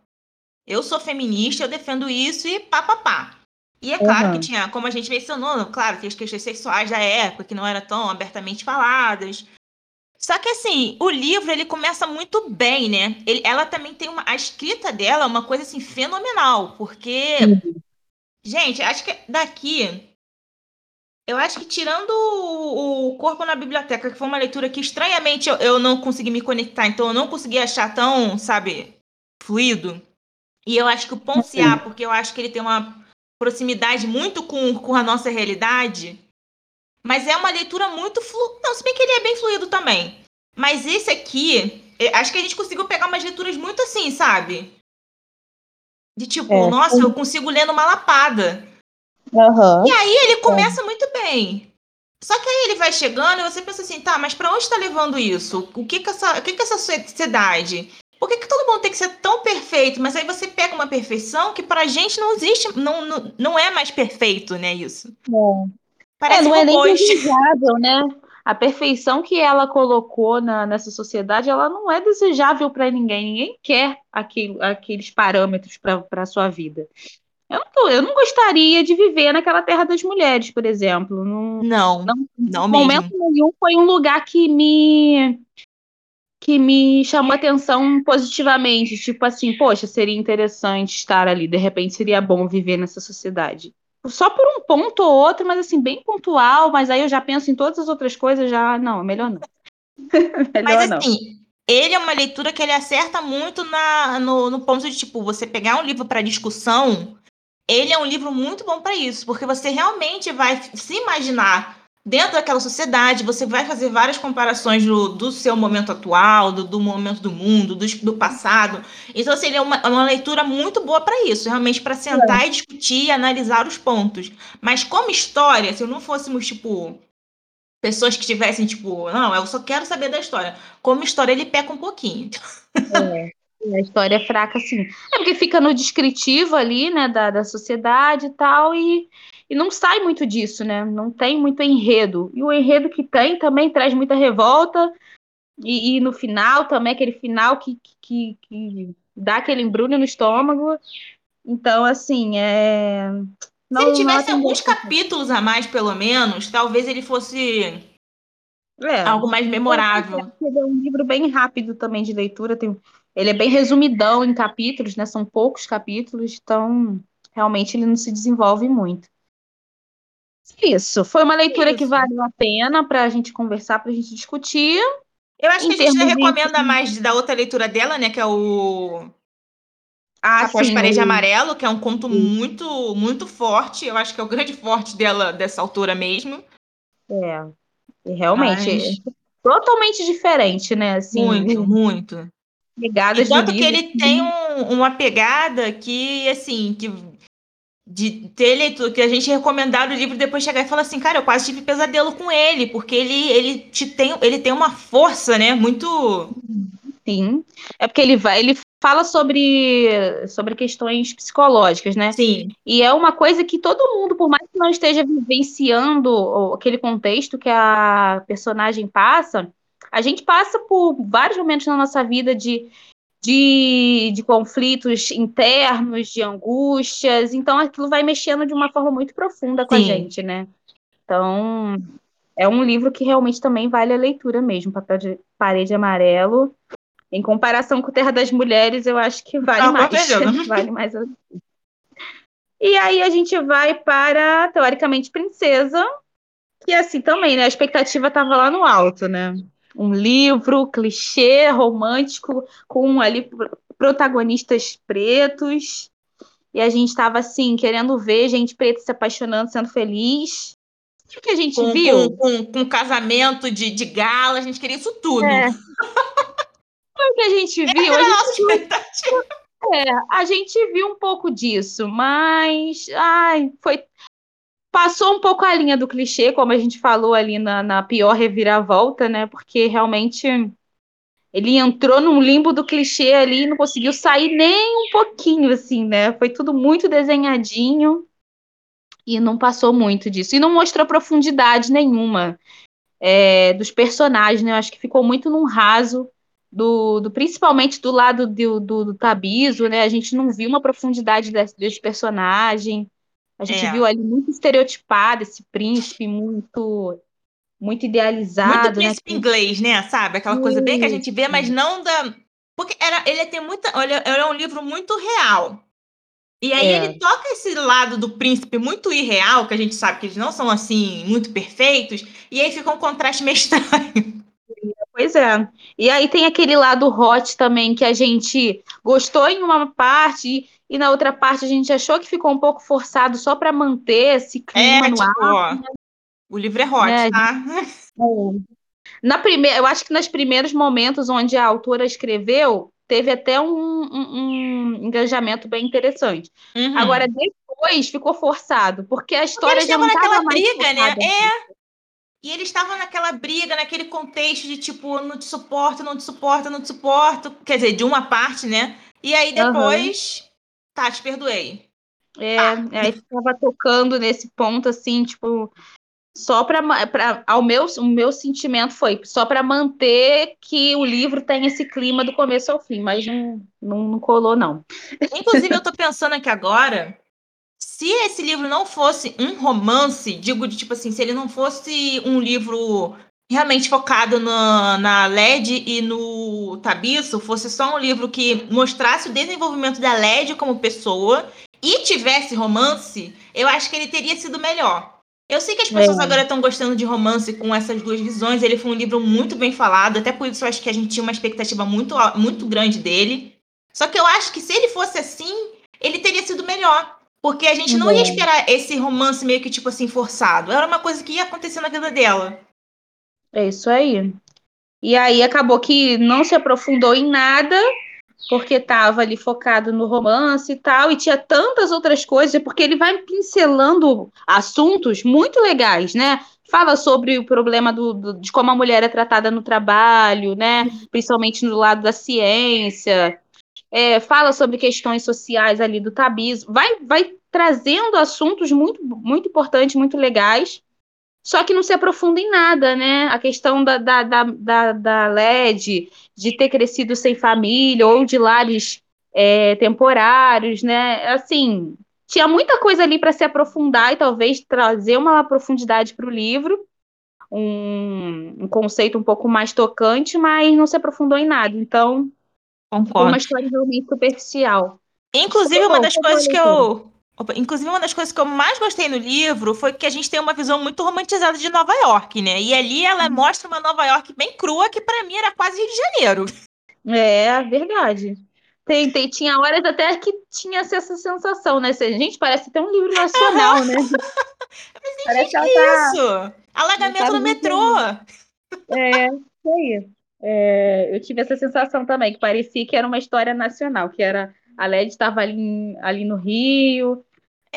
Eu sou feminista, eu defendo isso e pá, pá, pá. E é claro uhum. que tinha, como a gente mencionou, claro, tem as questões sexuais da época que não eram tão abertamente faladas. Só que assim, o livro ele começa muito bem, né? Ele, ela também tem uma. A escrita dela é uma coisa assim fenomenal, porque. Uhum. Gente, acho que daqui. Eu acho que tirando o, o, Corpo na Biblioteca, que foi uma leitura que estranhamente eu, eu não consegui me conectar, então eu não consegui achar tão, sabe, fluido. E eu acho que o Ponciá, uhum. porque eu acho que ele tem uma proximidade muito com, com a nossa realidade. Mas é uma leitura muito fluida. Não, se bem que ele é bem fluido também. Mas esse aqui, acho que a gente conseguiu pegar umas leituras muito assim, sabe? De tipo, é, nossa, sim. eu consigo ler numa lapada. Uhum. E aí ele começa é. muito bem. Só que aí ele vai chegando e você pensa assim, tá, mas para onde está levando isso? O que que essa, o que que essa sociedade por que, que todo mundo tem que ser tão perfeito? Mas aí você pega uma perfeição que pra gente não existe, não, não, não é mais perfeito, né? Isso. É. Parece é, não robôs. é nem desejável, né? A perfeição que ela colocou na, nessa sociedade, ela não é desejável para ninguém. Ninguém quer aqueles parâmetros para a sua vida. Eu não, eu não, gostaria de viver naquela terra das mulheres, por exemplo. Não, não, não, não momento nenhum foi um lugar que me que me chamou atenção positivamente. Tipo assim, poxa, seria interessante estar ali. De repente seria bom viver nessa sociedade. Só por um ponto ou outro, mas assim, bem pontual. Mas aí eu já penso em todas as outras coisas, já. Não, melhor não. melhor mas não. assim, ele é uma leitura que ele acerta muito na, no, no ponto de, tipo, você pegar um livro para discussão. Ele é um livro muito bom para isso, porque você realmente vai se imaginar dentro daquela sociedade, você vai fazer várias comparações do, do seu momento atual, do, do momento do mundo, do, do passado. Então, assim, é uma, uma leitura muito boa para isso, realmente para sentar é. e discutir e analisar os pontos. Mas como história, se não fôssemos, tipo, pessoas que tivessem, tipo, não, eu só quero saber da história. Como história, ele peca um pouquinho. É. A história é fraca, sim. É porque fica no descritivo ali, né, da, da sociedade e tal, e, e não sai muito disso, né? Não tem muito enredo. E o enredo que tem também traz muita revolta. E, e no final também, aquele final que, que, que dá aquele embrulho no estômago. Então, assim, é. Não, Se ele tivesse alguns capítulos a mais, pelo menos, talvez ele fosse é, algo mais memorável. É um livro bem rápido também de leitura. Tem, ele é bem resumidão em capítulos, né? São poucos capítulos, então realmente ele não se desenvolve muito. Isso, foi uma leitura Isso. que valeu a pena para a gente conversar, para a gente discutir. Eu acho que a gente recomenda de... mais da outra leitura dela, né? Que é o ah, Após Parede Amarelo, que é um conto sim. muito, muito forte. Eu acho que é o grande forte dela dessa altura mesmo. É, realmente. Mas... Totalmente diferente, né? Assim, muito, muito. Pegadas tanto que ele tem um, uma pegada que, assim, que de ter leitura, que a gente recomendar o livro e depois chegar e falar assim, cara, eu quase tive pesadelo com ele, porque ele, ele, te tem, ele tem uma força, né, muito... Sim, é porque ele vai, ele fala sobre, sobre questões psicológicas, né? Sim. E é uma coisa que todo mundo, por mais que não esteja vivenciando aquele contexto que a personagem passa, a gente passa por vários momentos na nossa vida de de, de conflitos internos, de angústias. Então, aquilo vai mexendo de uma forma muito profunda com Sim. a gente, né? Então, é um livro que realmente também vale a leitura mesmo. Papel de parede amarelo. Em comparação com Terra das Mulheres, eu acho que vale ah, mais. vale mais a... E aí a gente vai para, teoricamente, Princesa, que assim também, né? A expectativa estava lá no alto, né? Um livro clichê, romântico, com ali protagonistas pretos. E a gente estava assim, querendo ver gente preta se apaixonando, sendo feliz. O que a gente com, viu? Com, com, com, casamento de, de gala, a gente queria isso tudo. É. o que a gente viu, a gente viu, é, a gente viu um pouco disso, mas ai, foi passou um pouco a linha do clichê, como a gente falou ali na, na pior reviravolta, né? Porque realmente ele entrou num limbo do clichê ali e não conseguiu sair nem um pouquinho, assim, né? Foi tudo muito desenhadinho e não passou muito disso. E não mostrou profundidade nenhuma é, dos personagens, né? Eu acho que ficou muito num raso, do, do principalmente do lado do, do, do, Tabiso, né? A gente não viu uma profundidade desse, desse personagem. A gente é. viu ali muito estereotipado esse príncipe muito muito idealizado. Muito né? príncipe né? inglês, né? Sabe? Aquela coisa bem que a gente vê, mas não da. Porque era, ele tem muita. Olha, é um livro muito real. E aí é. ele toca esse lado do príncipe muito irreal, que a gente sabe que eles não são assim, muito perfeitos, e aí fica um contraste meio estranho. Pois é. E aí tem aquele lado hot também que a gente gostou em uma parte e na outra parte a gente achou que ficou um pouco forçado só para manter esse clima é, no tipo, ar. Ó, o livro é hot, é, tá? É. Na primeira, eu acho que nos primeiros momentos onde a autora escreveu, teve até um, um, um engajamento bem interessante. Uhum. Agora, depois ficou forçado, porque a história porque já não estava mais briga, né? É. E eles estavam naquela briga, naquele contexto de tipo, não te suporto, não te suporto, não te suporto. Quer dizer, de uma parte, né? E aí depois, uhum. Tá, te perdoei. É, ah. aí estava tocando nesse ponto assim, tipo, só para ao meu o meu sentimento foi só para manter que o livro tem esse clima do começo ao fim, mas não, não, não colou não. Inclusive eu tô pensando aqui agora, se esse livro não fosse um romance, digo de tipo assim, se ele não fosse um livro realmente focado na, na LED e no Tabiço, fosse só um livro que mostrasse o desenvolvimento da LED como pessoa e tivesse romance, eu acho que ele teria sido melhor. Eu sei que as pessoas é. agora estão gostando de romance com essas duas visões. Ele foi um livro muito bem falado, até por isso eu acho que a gente tinha uma expectativa muito, muito grande dele. Só que eu acho que se ele fosse assim, ele teria sido melhor. Porque a gente não ia esperar esse romance meio que, tipo assim, forçado. Era uma coisa que ia acontecer na vida dela. É isso aí. E aí acabou que não se aprofundou em nada porque estava ali focado no romance e tal, e tinha tantas outras coisas, porque ele vai pincelando assuntos muito legais, né? Fala sobre o problema do, do, de como a mulher é tratada no trabalho, né? Principalmente no lado da ciência. É, fala sobre questões sociais ali do tabiz. Vai, vai trazendo assuntos muito, muito importantes, muito legais só que não se aprofunda em nada, né? A questão da, da, da, da, da LED, de ter crescido sem família, ou de lares é, temporários, né? Assim, tinha muita coisa ali para se aprofundar e talvez trazer uma profundidade para o livro, um, um, conceito um pouco mais tocante, mas não se aprofundou em nada. Então, Concordo. foi uma história realmente superficial. Inclusive, uma das coisas que eu, inclusive, uma das coisas que eu mais gostei no livro foi que a gente tem uma visão muito romantizada de Nova York, né? E ali ela uhum. mostra uma Nova York bem crua, que para mim era quase Rio de Janeiro. É, verdade. Tem, tem, tinha horas até que tinha essa sensação, né? Gente, parece até um livro nacional, né? Mas, parece que tá... isso? Alagamento no metrô. É, isso aí. É, eu tive essa sensação também, que parecia que era uma história nacional, que era a LED estava ali, ali no Rio,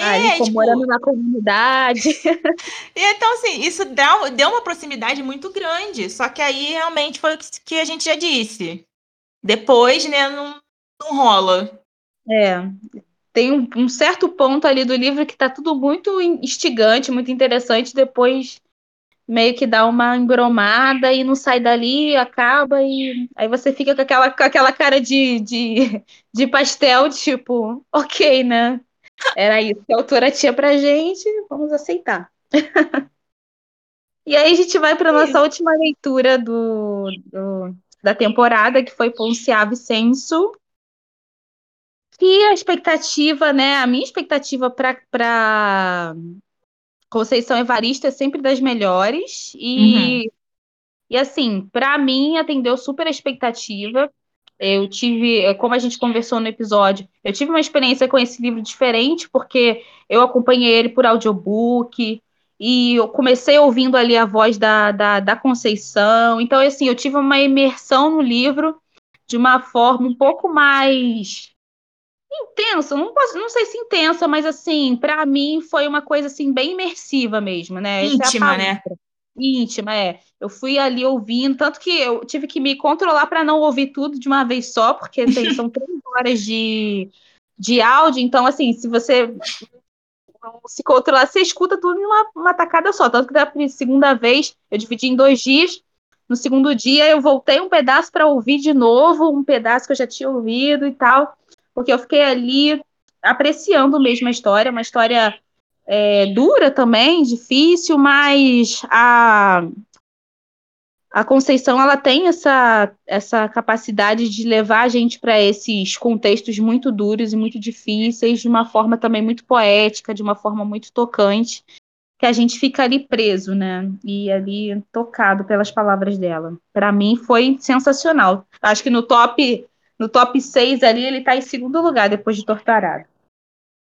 é, ali tipo, morando na comunidade. Então, assim, isso deu, uma proximidade muito grande. Só que aí realmente foi o que a gente já disse. Depois, né, não, não rola. É. Tem um, um certo ponto ali do livro que está tudo muito instigante, muito interessante. Depois meio que dá uma embromada e não sai dali, acaba, e aí você fica com aquela, com aquela cara de, de, de pastel, tipo, ok, né? Era isso que a autora tinha pra gente, vamos aceitar. e aí a gente vai para nossa última leitura do, do, da temporada, que foi Ponciave Senso. E a expectativa, né? A minha expectativa para Conceição Evaristo é sempre das melhores. E, uhum. e assim, para mim, atendeu super a expectativa. Eu tive, é, como a gente conversou no episódio, eu tive uma experiência com esse livro diferente, porque eu acompanhei ele por audiobook, e eu comecei ouvindo ali a voz da, da, da Conceição. Então, assim, eu tive uma imersão no livro de uma forma um pouco mais intensa, não, posso, não sei se intensa, mas assim, para mim foi uma coisa assim bem imersiva mesmo, né? Íntima, é né? Íntima, é. Eu fui ali ouvindo, tanto que eu tive que me controlar para não ouvir tudo de uma vez só, porque tem, são três horas de, de áudio, então assim, se você se controlar, você escuta tudo em uma, uma tacada só. Tanto que da segunda vez eu dividi em dois dias. No segundo dia eu voltei um pedaço para ouvir de novo, um pedaço que eu já tinha ouvido e tal porque eu fiquei ali apreciando mesmo a história, uma história é, dura também, difícil, mas a, a Conceição ela tem essa, essa capacidade de levar a gente para esses contextos muito duros e muito difíceis, de uma forma também muito poética, de uma forma muito tocante, que a gente fica ali preso, né? E ali tocado pelas palavras dela. Para mim foi sensacional. Acho que no top no top 6 ali, ele tá em segundo lugar depois de Torturado.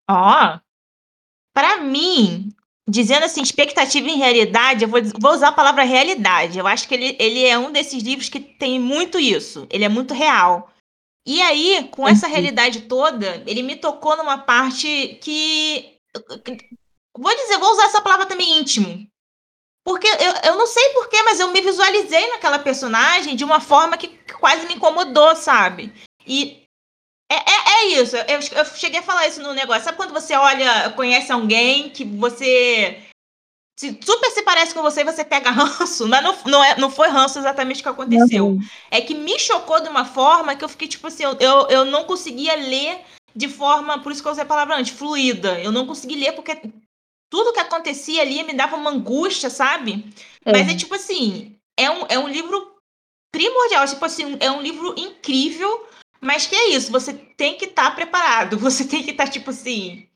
Ó, oh, para mim, dizendo assim, expectativa em realidade, eu vou, vou, usar a palavra realidade. Eu acho que ele, ele é um desses livros que tem muito isso. Ele é muito real. E aí, com essa realidade toda, ele me tocou numa parte que. Vou dizer, vou usar essa palavra também íntimo. Porque eu, eu não sei porquê, mas eu me visualizei naquela personagem de uma forma que quase me incomodou, sabe? E é, é, é isso. Eu, eu cheguei a falar isso no negócio. Sabe quando você olha, conhece alguém que você se, super se parece com você e você pega ranço, mas não, não, é, não foi ranço exatamente o que aconteceu. Uhum. É que me chocou de uma forma que eu fiquei tipo assim, eu, eu, eu não conseguia ler de forma, por isso que eu usei a palavra antes, fluida. Eu não consegui ler porque tudo que acontecia ali me dava uma angústia, sabe? É. Mas é tipo assim, é um, é um livro primordial, tipo assim, é um livro incrível, mas que é isso, você tem que estar tá preparado, você tem que estar tá, tipo assim.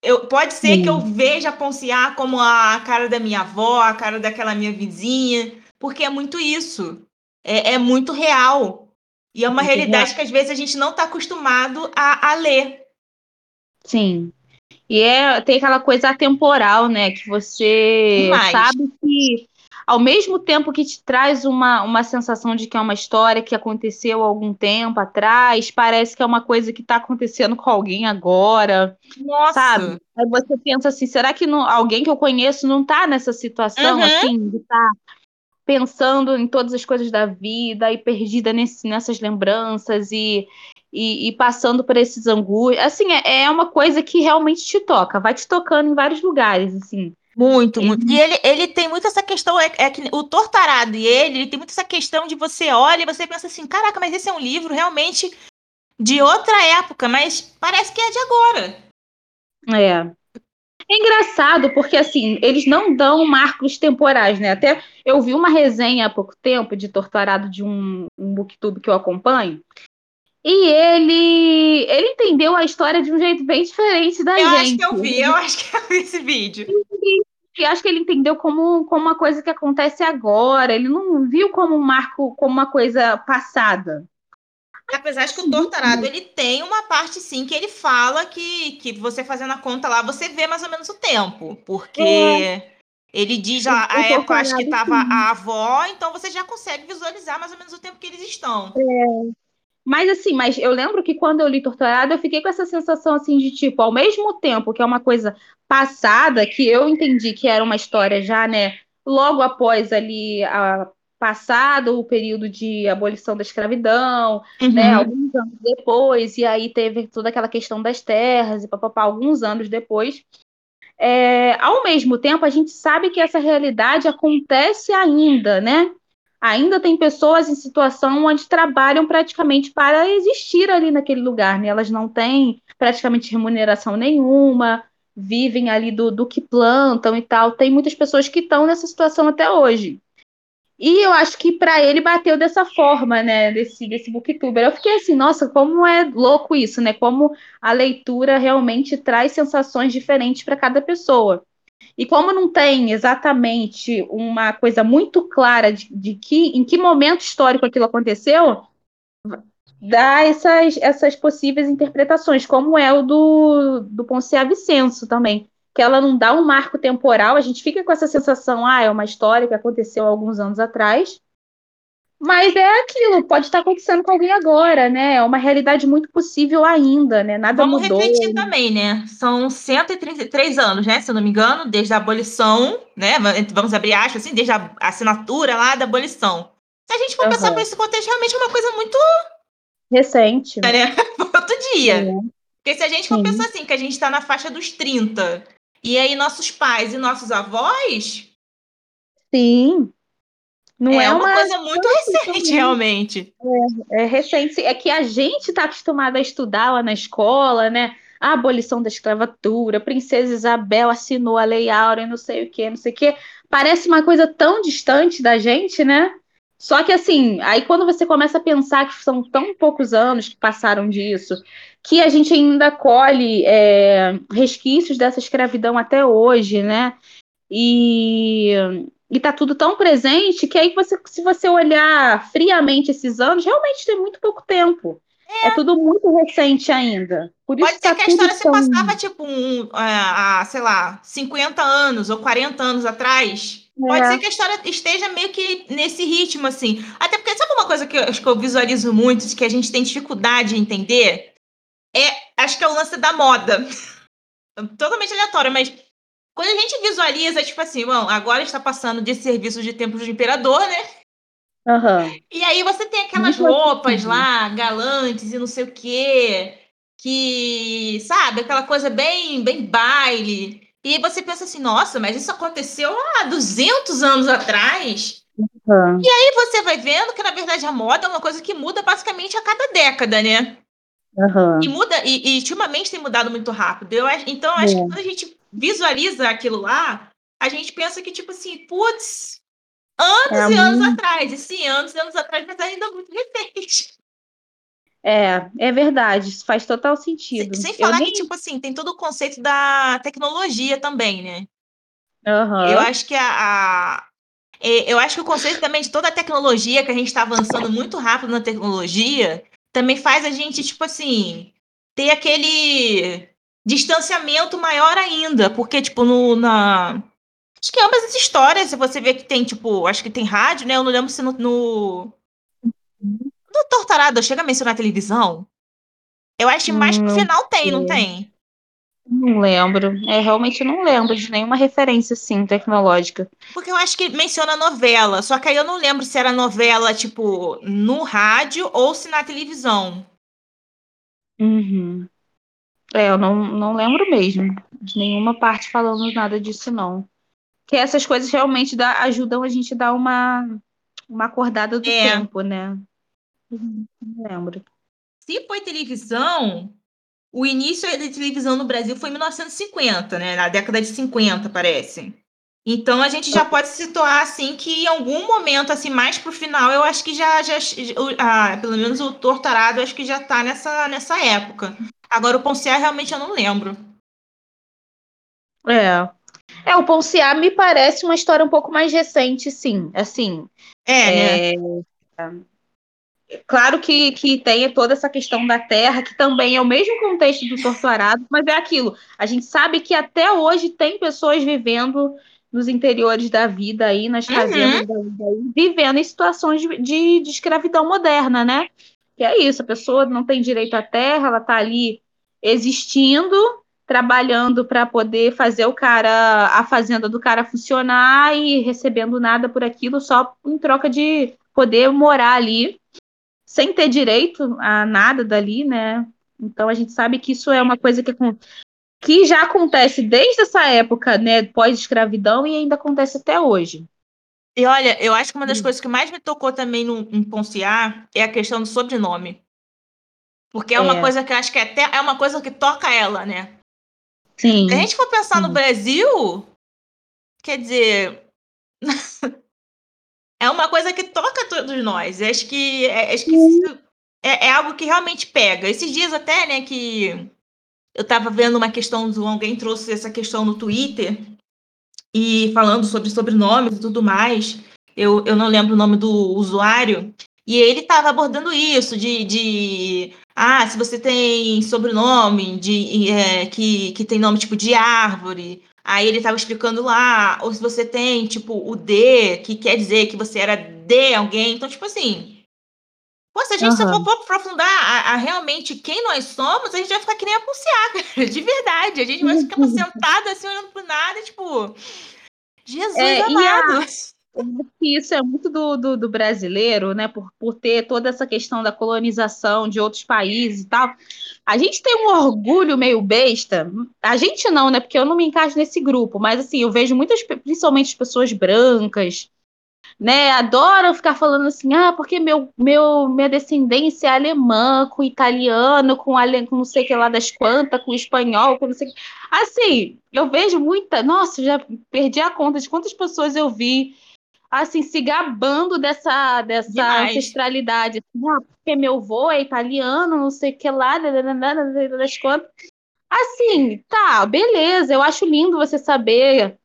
Eu, pode ser Sim. que eu veja a Ponciar como a cara da minha avó, a cara daquela minha vizinha, porque é muito isso. É, é muito real. E é uma muito realidade real. que às vezes a gente não está acostumado a, a ler. Sim. E é, tem aquela coisa atemporal, né? Que você Demais. sabe que, ao mesmo tempo que te traz uma, uma sensação de que é uma história que aconteceu algum tempo atrás, parece que é uma coisa que está acontecendo com alguém agora. Nossa. Sabe? Aí você pensa assim: será que não, alguém que eu conheço não está nessa situação, uhum. assim, de estar. Tá pensando em todas as coisas da vida e perdida nesse, nessas lembranças e, e, e, passando por esses angústias. Assim, é, é uma coisa que realmente te toca, vai te tocando em vários lugares, assim. Muito, muito. E ele, ele tem muito essa questão, é, é que o Tortarado e ele, ele tem muito essa questão de você olha e você pensa assim, caraca, mas esse é um livro realmente de outra época, mas parece que é de agora. É. É engraçado porque assim, eles não dão marcos temporais, né? Até eu vi uma resenha há pouco tempo de Torturado de um, um booktube que eu acompanho, e ele, ele entendeu a história de um jeito bem diferente da eu gente. Eu acho que eu vi, eu acho que eu vi esse vídeo. E acho que ele entendeu como, como uma coisa que acontece agora. Ele não viu como um marco, como uma coisa passada. Apesar de que o Torturado ele tem uma parte sim que ele fala que, que você fazendo a conta lá, você vê mais ou menos o tempo. Porque é. ele diz lá, a época acho que estava a avó, então você já consegue visualizar mais ou menos o tempo que eles estão. É. Mas assim, mas eu lembro que quando eu li Torturado, eu fiquei com essa sensação assim de tipo, ao mesmo tempo que é uma coisa passada, que eu entendi que era uma história já, né, logo após ali a passado o período de abolição da escravidão, né, uhum. né, alguns anos depois, e aí teve toda aquela questão das terras e papapá, alguns anos depois. É, ao mesmo tempo, a gente sabe que essa realidade acontece ainda, né? Ainda tem pessoas em situação onde trabalham praticamente para existir ali naquele lugar, né? Elas não têm praticamente remuneração nenhuma, vivem ali do, do que plantam e tal. Tem muitas pessoas que estão nessa situação até hoje. E eu acho que para ele bateu dessa forma, né, desse, desse booktuber. Eu fiquei assim, nossa, como é louco isso, né? Como a leitura realmente traz sensações diferentes para cada pessoa. E como não tem exatamente uma coisa muito clara de, de, que em que momento histórico aquilo aconteceu, dá essas, essas possíveis interpretações, como é o do, do Poncia Vicenço também, que ela não dá um marco temporal, a gente fica com essa sensação, ah, é uma história que aconteceu alguns anos atrás, Mas é aquilo, pode estar acontecendo com alguém agora, né? É uma realidade muito possível ainda, né? Nada Vamos mudou. refletir também, né? São 133 anos, né? Se eu não me engano, desde a abolição, né? Vamos abrir aspas, assim, desde a assinatura lá da abolição. Se a gente for uhum. pensar por esse contexto, realmente é uma coisa muito. Recente. Né? Outro dia. É. Porque se a gente for Sim. pensar assim, que a gente está na faixa dos 30, e aí nossos pais e nossos avós. Sim. Não é, é uma, uma, coisa muito recente, realmente. É, é, recente. É que a gente está acostumado a estudar lá na escola, né? A abolição da escravatura, Princesa Isabel assinou a Lei Áurea, não sei o quê, não sei o quê. Parece uma coisa tão distante da gente, né? Só que assim, aí quando você começa a pensar que são tão poucos anos que passaram disso, que a gente ainda colhe é, resquícios dessa escravidão até hoje, né? E e tá tudo tão presente que aí você, se você olhar friamente esses anos, realmente tem muito pouco tempo. É, é tudo muito recente ainda. Por Pode isso ser tá que a história tão... se passava, tipo, um, uh, a, sei lá, 50 anos ou 40 anos atrás. É. Pode ser que a história esteja meio que nesse ritmo, assim. Até porque, sabe uma coisa que eu acho que eu visualizo muito, que a gente tem dificuldade em entender? É, acho que é o lance da moda. Totalmente aleatório, mas quando a gente visualiza, tipo assim, bom, agora está passando de serviço de templo de imperador, né? Uhum. E aí você tem aquelas Muito roupas lá, galantes e não sei o quê, que, sabe, aquela coisa bem, bem baile. E você pensa assim, nossa, mas isso aconteceu há 200 anos atrás. Uhum. E aí você vai vendo que, na verdade, a moda é uma coisa que muda basicamente a cada década, né? Uhum. E muda, e, e ultimamente tem mudado muito rápido. Eu, então, eu acho que quando a gente visualiza aquilo lá, a gente pensa que, tipo assim, putz, anos é e anos atrás. E sim, anos e anos atrás, mas ainda muito recente. É, é verdade, isso faz total sentido. Sem, sem falar nem... que, tipo assim, tem todo o conceito da tecnologia também, né? Uhum. Eu acho que a, a, eu acho que o conceito também de toda a tecnologia, que a gente está avançando muito rápido na tecnologia, também faz a gente, tipo assim, ter aquele distanciamento maior ainda, porque, tipo, no, na. Acho que ambas as histórias, se você vê que tem, tipo, acho que tem rádio, né? Eu não lembro se no. No, no Tortarado chega a mencionar a televisão. Eu acho que mais pro final tem, não tem? Não lembro. É, realmente não lembro de nenhuma referência, assim, tecnológica. Porque eu acho que menciona novela, só que aí eu não lembro se era novela, tipo, no rádio ou se na televisão. Uhum. É, eu não, não lembro mesmo de nenhuma parte falando nada disso, não. Que essas coisas realmente dá, ajudam a gente a dar uma, uma acordada do é. tempo, né? Não lembro. Se foi televisão, o início da televisão no Brasil foi em 1950, né? Na década de 50, parece. Então a gente já pode se situar assim que em algum momento, assim, mais pro final, eu acho que já, já ah, pelo menos o Tortarado, acho que já tá nessa, nessa época. Agora, o Ponciar, realmente eu não lembro. É. É, o Ponciar me parece uma história um pouco mais recente, sim. Assim. É, é... né? Claro que, que tem toda essa questão da terra, que também é o mesmo contexto do torturado, mas é aquilo. A gente sabe que até hoje tem pessoas vivendo nos interiores da vida aí, nas fazendas uhum. da vida aí, vivendo em situações de, de, de escravidão moderna, né? Que é isso, a pessoa não tem direito à terra, ela está ali existindo, trabalhando para poder fazer o cara, a fazenda do cara funcionar e recebendo nada por aquilo, só em troca de poder morar ali, sem ter direito a nada dali, né? Então a gente sabe que isso é uma coisa que, que já acontece desde essa época, né, pós-escravidão e ainda acontece até hoje. E olha, eu acho que uma das hum. coisas que mais me tocou também no, em Ponciar é a questão do sobrenome. Porque é uma é. coisa que eu acho que até é uma coisa que toca ela, né? Sim. Se a gente for pensar Sim. no Brasil, quer dizer. é uma coisa que toca todos nós. Acho que, é, acho que é, é, algo que realmente pega. Esses dias até, né, que eu tava vendo uma questão, do, alguém trouxe essa questão no Twitter, e falando sobre sobrenomes e tudo mais. Eu, eu não lembro o nome do usuário. E ele estava abordando isso, de, de ah, se você tem sobrenome de, é, que, que tem nome tipo de árvore, Aí ele tava explicando lá, ou se você tem, tipo, o D, que quer dizer que você era de alguém. Então, tipo assim. Pô, se a gente uhum. for aprofundar a, a, realmente quem nós somos, a gente vai ficar que nem a Pulsear, cara. De verdade. A gente vai ficar sentado assim, olhando pro nada, tipo. Jesus é, amado. Isso é muito do, do, do, brasileiro, né? Por, por ter toda essa questão da colonização de outros países e tal. A gente tem um orgulho meio besta. A gente não, né? Porque eu não me encaixo nesse grupo, mas assim, eu vejo muitas, principalmente pessoas brancas, né? Adoram ficar falando assim, ah, porque meu, meu, minha descendência é alemã, com italiano, com, ale, com não sei o que lá das quantas, com espanhol, com não sei que. Assim, eu vejo muita. Nossa, já perdi a conta de quantas pessoas eu vi assim, se gabando dessa, dessa ancestralidade. Assim, ah, porque meu avô é italiano, não sei o que lá, das contas. Assim, tá, beleza, eu acho lindo você saber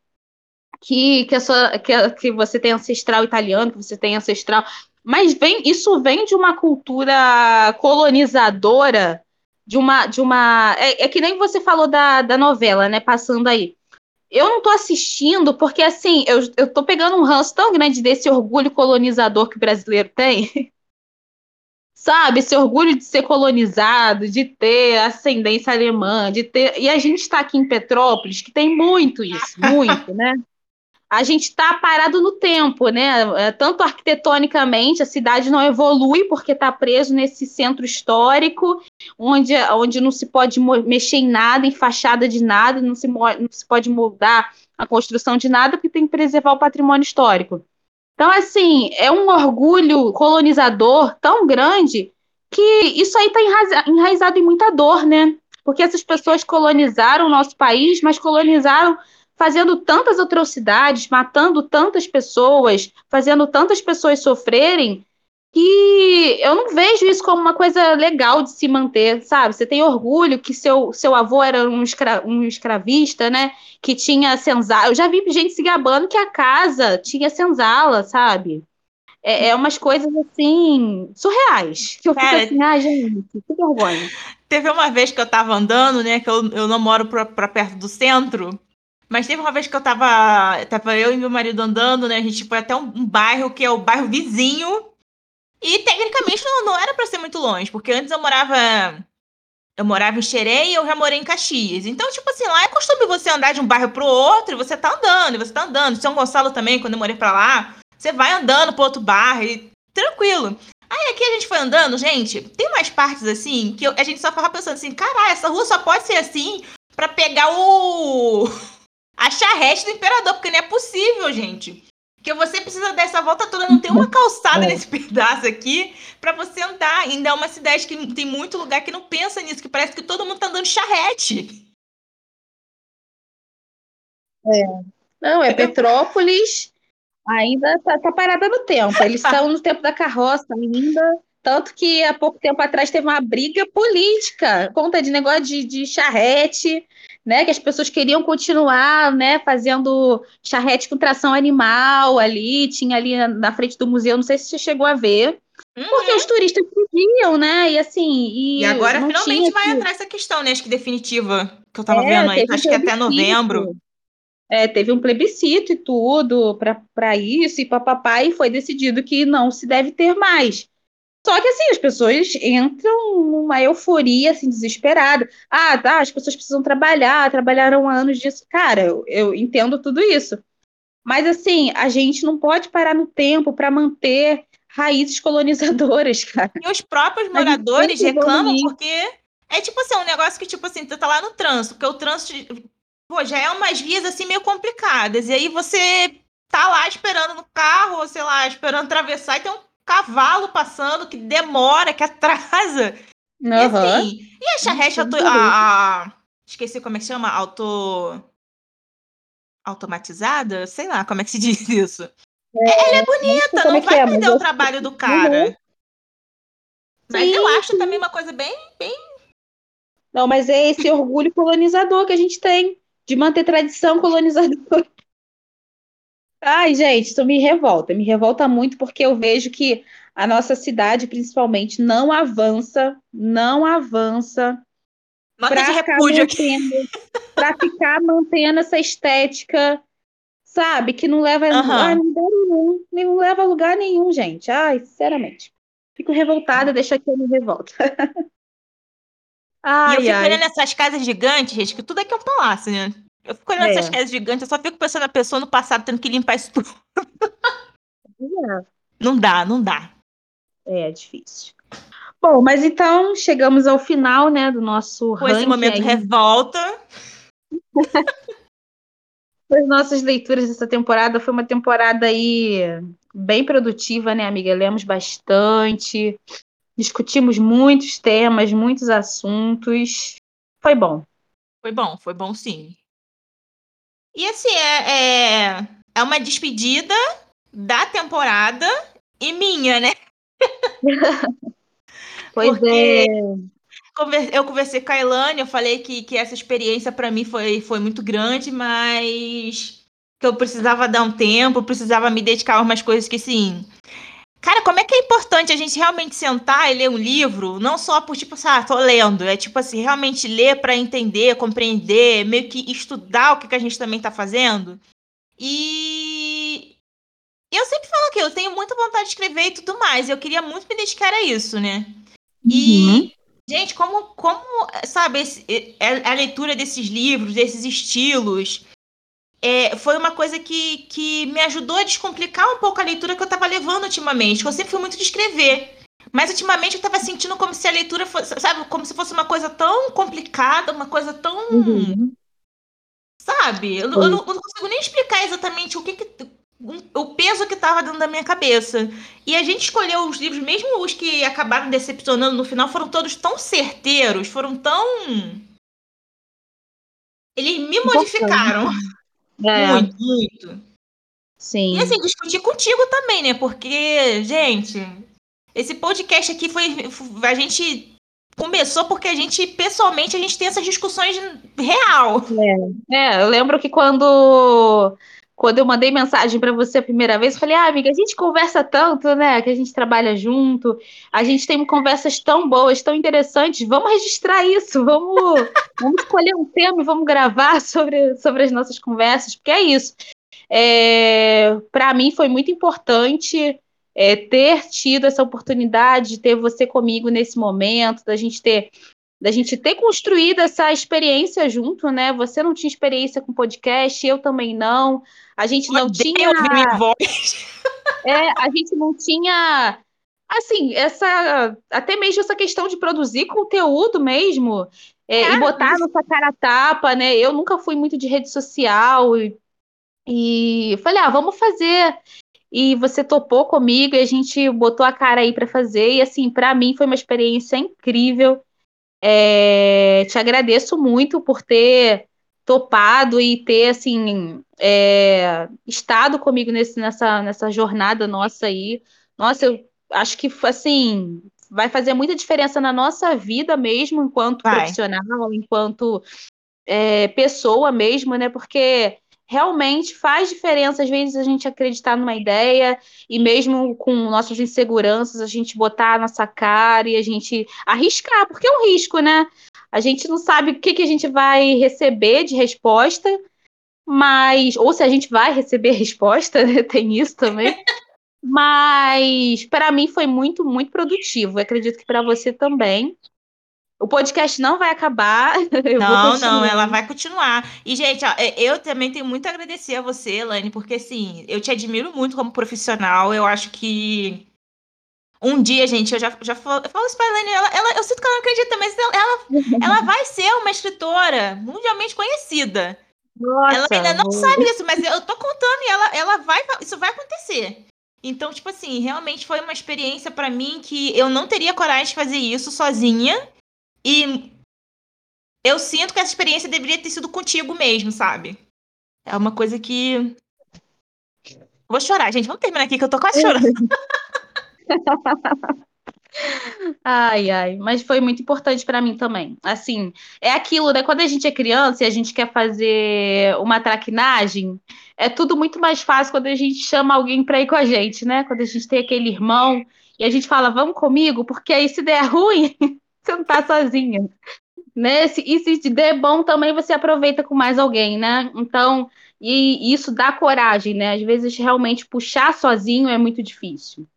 que, que, a sua, que, que você tem ancestral italiano, que você tem ancestral. Mas vem, isso vem de uma cultura colonizadora, de uma. De uma é, é que nem você falou da, da novela, né? Passando aí eu não tô assistindo porque, assim, eu, eu tô pegando um ranço tão grande desse orgulho colonizador que o brasileiro tem. Sabe, esse orgulho de ser colonizado, de ter ascendência alemã, de ter. E a gente está aqui em Petrópolis, que tem muito isso, muito, né? A gente está parado no tempo, né? É, tanto arquitetonicamente, a cidade não evolui porque está preso nesse centro histórico, onde, onde não se pode mexer em nada, em fachada de nada, não se, não se pode mudar a construção de nada, porque tem que preservar o patrimônio histórico. Então, assim, é um orgulho colonizador tão grande que isso aí está enraizado em muita dor, né? Porque essas pessoas colonizaram o nosso país, mas colonizaram fazendo tantas atrocidades, matando tantas pessoas, fazendo tantas pessoas sofrerem, que eu não vejo isso como uma coisa legal de se manter, sabe? Você tem orgulho que seu, seu avô era um, escra um escravista, né? Que tinha senzala. Eu já vi gente se gabando que a casa tinha senzala, sabe? É, é umas coisas assim surreais. Que eu Cara, fico assim, ah, gente, que vergonha. Teve uma vez que eu tava andando, né? Que eu, eu não moro pra, pra perto do centro. Mas teve uma vez que eu tava, tava eu e meu marido andando, né? A gente foi até um, um bairro que é o bairro vizinho. E tecnicamente não, não era para ser muito longe, porque antes eu morava. Eu morava em Xerém e eu já morei em Caxias. Então, tipo assim, lá é costume você andar de um bairro pro outro e você tá andando, e você tá andando. São Gonçalo também, quando eu morei pra lá, você vai andando pro outro bairro e tranquilo. Aí aqui a gente foi andando, gente, tem mais partes assim que eu, a gente só ficava pensando assim, caralho, essa rua só pode ser assim para pegar o a charrete do imperador, porque não é possível, gente. Porque você precisa dessa volta toda, não tem uma calçada é. nesse pedaço aqui para você andar. Ainda é uma cidade que tem muito lugar que não pensa nisso, que parece que todo mundo tá andando charrete. É. Não, é Petrópolis ainda tá, tá parada no tempo. Eles estão no tempo da carroça ainda. Tanto que há pouco tempo atrás teve uma briga política, conta de negócio de, de charrete né? Que as pessoas queriam continuar, né? Fazendo charrete com tração animal ali, tinha ali na frente do museu, não sei se você chegou a ver. Uhum. Porque os turistas pediam, né? E assim. E, e agora finalmente vai entrar essa questão, né? Acho que definitiva, que eu tava é, vendo aí, acho um que até novembro. É, teve um plebiscito e tudo para isso, e papapá, e foi decidido que não se deve ter mais. Só que assim, as pessoas entram numa euforia assim, desesperada. Ah, tá, as pessoas precisam trabalhar, trabalharam anos disso. Cara, eu, eu entendo tudo isso. Mas assim, a gente não pode parar no tempo para manter raízes colonizadoras, cara. E os próprios moradores reclamam porque é tipo assim, um negócio que, tipo assim, tu tá lá no trânsito, porque o trânsito pô, já é umas vias assim meio complicadas. E aí você tá lá esperando no carro, ou sei lá, esperando atravessar e tem um cavalo passando que demora, que atrasa. Uhum. E assim, e a charrete auto, a, a, esqueci como é que chama, auto automatizada, sei lá como é que se diz isso. É, Ela é bonita, não é vai é, perder o trabalho do cara. Uhum. Mas Sim. eu acho também uma coisa bem, bem. Não, mas é esse orgulho colonizador que a gente tem de manter tradição colonizadora. Ai, gente, isso me revolta, me revolta muito porque eu vejo que a nossa cidade, principalmente, não avança, não avança Nota de repúdio aqui. Pra ficar mantendo essa estética, sabe? Que não leva Aham. a lugar nenhum. Não leva a lugar nenhum, gente. Ai, sinceramente. Fico revoltada, deixa aqui eu me revolto. e eu ai, fico ai. olhando essas casas gigantes, gente, que tudo aqui é um palácio, né? Eu fico olhando É. essas casas gigantes, eu só fico pensando na pessoa no passado tendo que limpar isso tudo. Não dá, não dá. É, é difícil. Bom, mas então chegamos ao final, né, do nosso Com esse momento aí. revolta. As nossas leituras dessa temporada foi uma temporada aí bem produtiva, né, amiga? Lemos bastante, discutimos muitos temas, muitos assuntos. Foi bom. Foi bom, foi bom sim. E assim, é, é, é uma despedida da temporada e minha, né? Pois Porque- é. Eu conversei com a Elane, eu falei que, que essa experiência para mim foi, foi muito grande, mas que eu precisava dar um tempo, precisava me dedicar a umas coisas que, assim. Cara, como é que é importante a gente realmente sentar e ler um livro, não só por tipo, ah, tô lendo, é tipo assim, realmente ler para entender, compreender, meio que estudar o que, que a gente também tá fazendo. E eu sempre falo que eu tenho muita vontade de escrever e tudo mais, eu queria muito me dedicar a isso, né? E Uhum. Gente, como, como sabe, esse- é- a leitura desses livros, desses estilos, é, foi uma coisa que, que me ajudou a descomplicar um pouco a leitura que eu estava levando ultimamente. Eu sempre fui muito de escrever. Mas ultimamente eu estava sentindo como se a leitura fosse, sabe, como se fosse uma coisa tão complicada, uma coisa tão. Uhum. Sabe? Eu, não- eu não, eu não consigo nem explicar exatamente o que, que- o peso que estava dentro da minha cabeça. E a gente escolheu os livros, mesmo os que acabaram decepcionando no final, foram todos tão certeiros, foram tão. Eles me modificaram É, muito, muito. sim. E assim, discutir contigo também, né? Porque, gente, esse podcast aqui foi. A gente começou porque a gente, pessoalmente, a gente tem essas discussões real. É, eu lembro que quando, quando eu mandei mensagem para você a primeira vez, eu falei, ah, amiga, a gente conversa tanto, né? Que a gente trabalha junto, a gente tem conversas tão boas, tão interessantes, vamos registrar isso, vamos, vamos escolher um tema e vamos gravar sobre, sobre as nossas conversas, porque é isso. É, para mim foi muito importante é, ter tido essa oportunidade de ter você comigo nesse momento, da gente ter da gente ter construído essa experiência junto, né? Você não tinha experiência com podcast, eu também não. A gente não tinha, minha voz. é, a gente não tinha, assim, essa até mesmo essa questão de produzir conteúdo mesmo é, e botar nossa cara tapa, né? Eu nunca fui muito de rede social e, e falei, ah, vamos fazer. E você topou comigo e a gente botou a cara aí para fazer. E assim, para mim foi uma experiência incrível. É, te agradeço muito por ter topado e ter assim é, estado comigo nesse, nessa, nessa jornada nossa aí. Nossa, eu acho que assim vai fazer muita diferença na nossa vida mesmo, enquanto Vai. profissional, enquanto é, pessoa mesmo, né? Porque realmente faz diferença, às vezes, a gente acreditar numa ideia e mesmo com nossas inseguranças, a gente botar a nossa cara e a gente arriscar, porque é um risco, né? A gente não sabe o que, que a gente vai receber de resposta, mas. Ou se a gente vai receber resposta, né? Tem isso também. Mas para mim foi muito, muito produtivo. Eu acredito que para você também. O podcast não vai acabar. Não, não, ela vai continuar. E, gente, ó, é, eu também tenho muito a agradecer a você, Elaine, porque, assim, eu te admiro muito como profissional. Eu acho que um dia, gente, eu já, já falo, eu falo isso pra Elaine, ela, ela- eu sinto que ela não acredita, mas ela, ela, ela vai ser uma escritora mundialmente conhecida. Nossa, ela ainda não sabe isso, mas eu tô contando e ela, ela vai, isso vai acontecer. Então, tipo assim, realmente foi uma experiência pra mim que eu não teria coragem de fazer isso sozinha. E eu sinto que essa experiência deveria ter sido contigo mesmo, sabe? É uma coisa que. Vou chorar, gente. Vamos terminar aqui que eu tô quase chorando. Ai, ai, mas foi muito importante para mim também. Assim, é aquilo, né? Quando a gente é criança e a gente quer fazer uma traquinagem, é tudo muito mais fácil quando a gente chama alguém para ir com a gente, né? Quando a gente tem aquele irmão e a gente fala, vamos comigo, porque aí se der ruim, você não tá sozinha. né? E se te der bom também, você aproveita com mais alguém, né? Então, e isso dá coragem, né? Às vezes, realmente, puxar sozinho é muito difícil.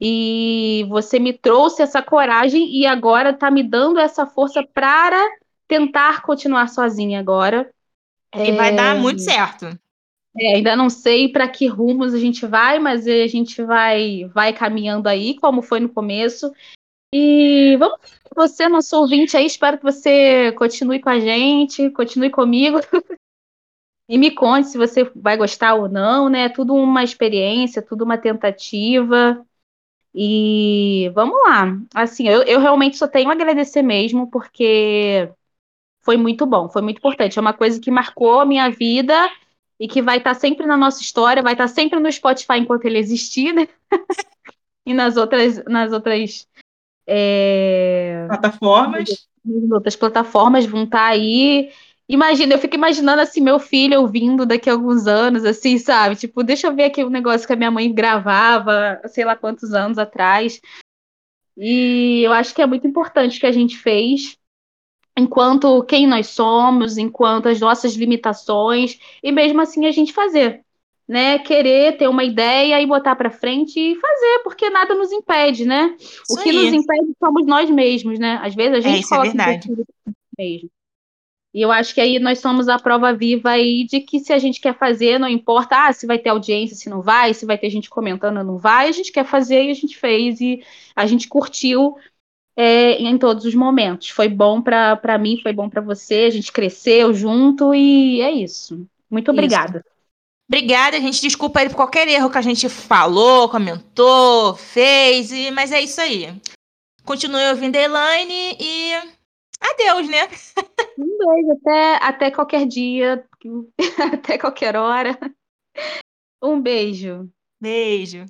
E você me trouxe essa coragem e agora está me dando essa força para tentar continuar sozinha agora. E é... vai dar muito certo. É, ainda não sei para que rumos a gente vai, mas a gente vai vai caminhando aí, como foi no começo. E vamos você, nosso ouvinte aí, espero que você continue com a gente, continue comigo. e me conte se você vai gostar ou não, né? Tudo uma experiência, tudo uma tentativa. E vamos lá. Assim, eu, eu realmente só tenho a agradecer mesmo, porque foi muito bom, foi muito importante. É uma coisa que marcou a minha vida e que vai estar sempre na nossa história, vai estar sempre no Spotify enquanto ele existir, né? e nas outras, nas outras é... plataformas. Outras plataformas vão estar aí. Imagina, eu fico imaginando assim, meu filho ouvindo daqui a alguns anos, assim, sabe? Tipo, deixa eu ver aqui um negócio que a minha mãe gravava, sei lá quantos anos atrás. E eu acho que é muito importante que a gente fez, enquanto quem nós somos, enquanto as nossas limitações, e mesmo assim a gente fazer. Né, querer ter uma ideia e botar para frente e fazer, porque nada nos impede, né? Isso o que aí. nos impede somos nós mesmos, né? Às vezes a gente é, coloca é verdade. mesmo. E eu acho que aí nós somos a prova viva aí de que se a gente quer fazer, não importa ah, se vai ter audiência, se não vai, se vai ter gente comentando ou não vai, a gente quer fazer e a gente fez e a gente curtiu é, em todos os momentos. Foi bom para mim, foi bom para você, a gente cresceu junto e é isso. Muito obrigada. Isso. Obrigada, gente. Desculpa aí por qualquer erro que a gente falou, comentou, fez, e... mas é isso aí. Continue ouvindo a Elaine e Adeus, né? Um beijo, até, até qualquer dia, até qualquer hora. Um beijo. Beijo.